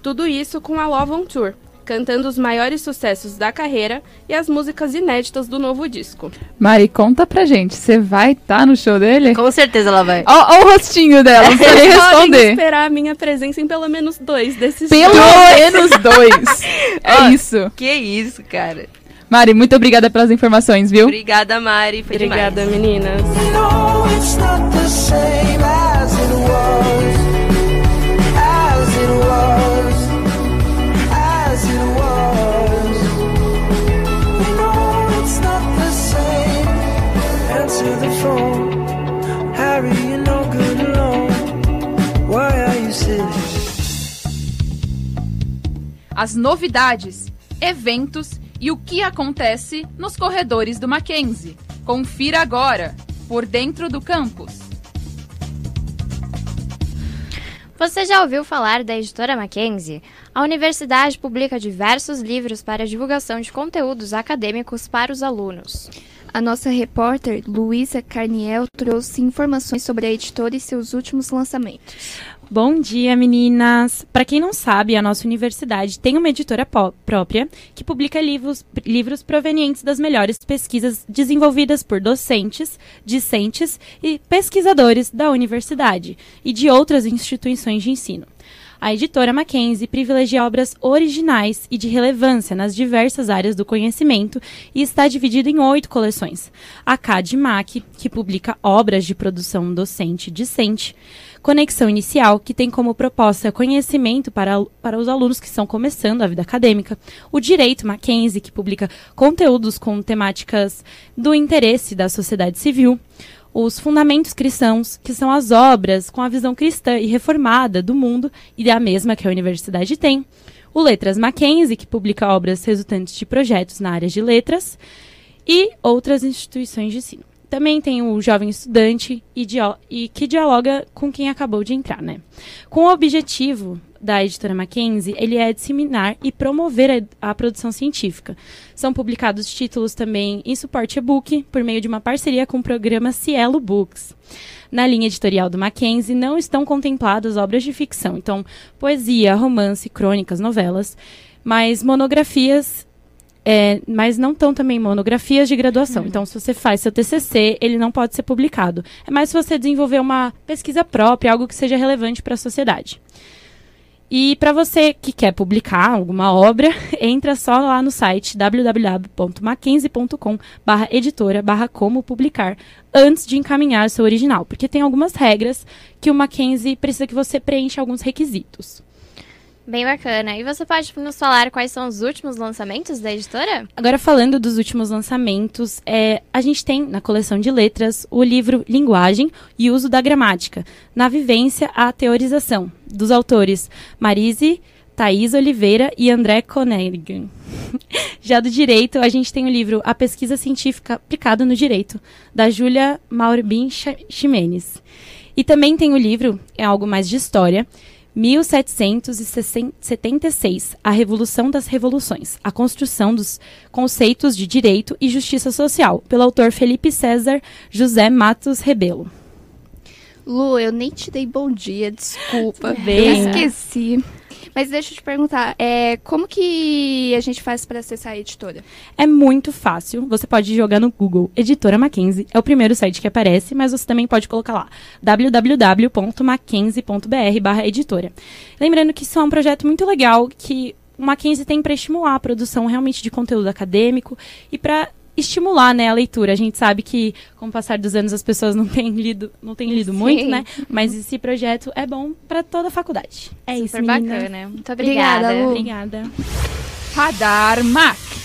Tudo isso com a Love on Tour, cantando os maiores sucessos da carreira e as músicas inéditas do novo disco. Mari, conta pra gente, você vai estar no show dele? Com certeza ela vai. Ó, ó o rostinho dela, não Podem responder. esperar a minha presença em pelo menos dois desses Pelo shows. menos dois. É Ó, isso. Que isso, cara. Mari, muito obrigada pelas informações, viu? Obrigada, Mari. Foi Obrigada, demais. meninas. As novidades, eventos e o que acontece nos corredores do Mackenzie. Confira agora, por dentro do campus. Você já ouviu falar da editora Mackenzie? A universidade publica diversos livros para divulgação de conteúdos acadêmicos para os alunos. A nossa repórter Luísa Carniel trouxe informações sobre a editora e seus últimos lançamentos. Bom dia, meninas! Para quem não sabe, a nossa universidade tem uma editora própria que publica livros, livros provenientes das melhores pesquisas desenvolvidas por docentes, discentes e pesquisadores da universidade e de outras instituições de ensino. A editora Mackenzie privilegia obras originais e de relevância nas diversas áreas do conhecimento e está dividida em oito coleções. A CAD-MAC, que publica obras de produção docente e discente. Conexão Inicial, que tem como proposta conhecimento para, para os alunos que estão começando a vida acadêmica. O Direito Mackenzie, que publica conteúdos com temáticas do interesse da sociedade civil os fundamentos cristãos, que são as obras com a visão cristã e reformada do mundo e a mesma que a universidade tem. O Letras Mackenzie, que publica obras resultantes de projetos na área de letras e outras instituições de ensino. Também tem o Jovem Estudante e, e que dialoga com quem acabou de entrar, né? Com o objetivo da editora Mackenzie, ele é disseminar e promover a, a produção científica. São publicados títulos também em suporte e-book por meio de uma parceria com o programa Cielo Books. Na linha editorial do Mackenzie não estão contempladas obras de ficção, então poesia, romance, crônicas, novelas, mas monografias é, mas não estão também monografias de graduação. Uhum. Então, se você faz seu TCC, ele não pode ser publicado. É mais se você desenvolver uma pesquisa própria, algo que seja relevante para a sociedade. E para você que quer publicar alguma obra, entra só lá no site www.mackenzie.com/editora como publicar antes de encaminhar seu original, porque tem algumas regras que o Mackenzie precisa que você preencha alguns requisitos. Bem bacana. E você pode nos falar quais são os últimos lançamentos da editora? Agora, falando dos últimos lançamentos, é, a gente tem na coleção de letras o livro Linguagem e Uso da Gramática, na vivência à teorização, dos autores Marise, Thaís Oliveira e André Conerigan. Já do direito, a gente tem o livro A Pesquisa Científica Aplicada no Direito, da Júlia Maurbin Ximenes. E também tem o livro, é algo mais de história, 1776, a Revolução das Revoluções, a construção dos conceitos de direito e justiça social, pelo autor Felipe César José Matos Rebelo. Lu, eu nem te dei bom dia, desculpa. Bem. Eu esqueci. Mas deixa eu te perguntar, é, como que a gente faz para acessar a editora? É muito fácil. Você pode jogar no Google Editora Mackenzie. É o primeiro site que aparece, mas você também pode colocar lá www.mackenzie.br/editora. Lembrando que isso é um projeto muito legal que o Mackenzie tem para estimular a produção realmente de conteúdo acadêmico e para estimular né, a leitura. A gente sabe que, com o passar dos anos, as pessoas não têm lido, não têm lido muito, né? Mas esse projeto é bom para toda a faculdade. É Super isso, menina. bacana. Muito obrigada. Obrigada, Lu. Obrigada. Radar Mac.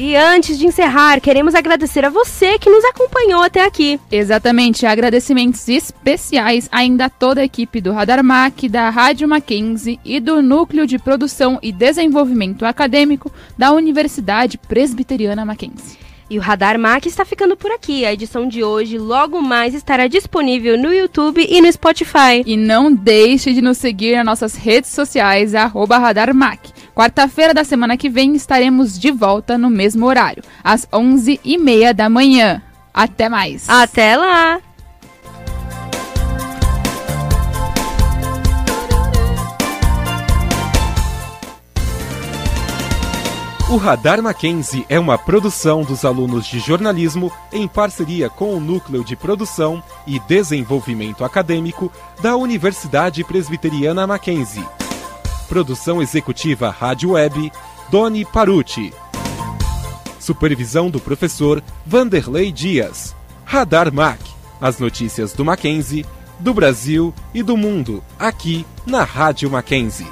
E antes de encerrar, queremos agradecer a você que nos acompanhou até aqui. Exatamente, agradecimentos especiais ainda a toda a equipe do Radar Mac, da Rádio Mackenzie e do Núcleo de Produção e Desenvolvimento Acadêmico da Universidade Presbiteriana Mackenzie. E o Radar Mac está ficando por aqui. A edição de hoje logo mais estará disponível no YouTube e no Spotify. E não deixe de nos seguir nas nossas redes sociais, arroba Radar Mac. Quarta-feira da semana que vem estaremos de volta no mesmo horário, às 11h30 da manhã. Até mais! Até lá! O Radar Mackenzie é uma produção dos alunos de jornalismo em parceria com o Núcleo de Produção e Desenvolvimento Acadêmico da Universidade Presbiteriana Mackenzie. Produção executiva Rádio Web, Doni Paruti. Supervisão do professor Vanderlei Dias. Radar Mac. As notícias do Mackenzie, do Brasil e do mundo, aqui na Rádio Mackenzie.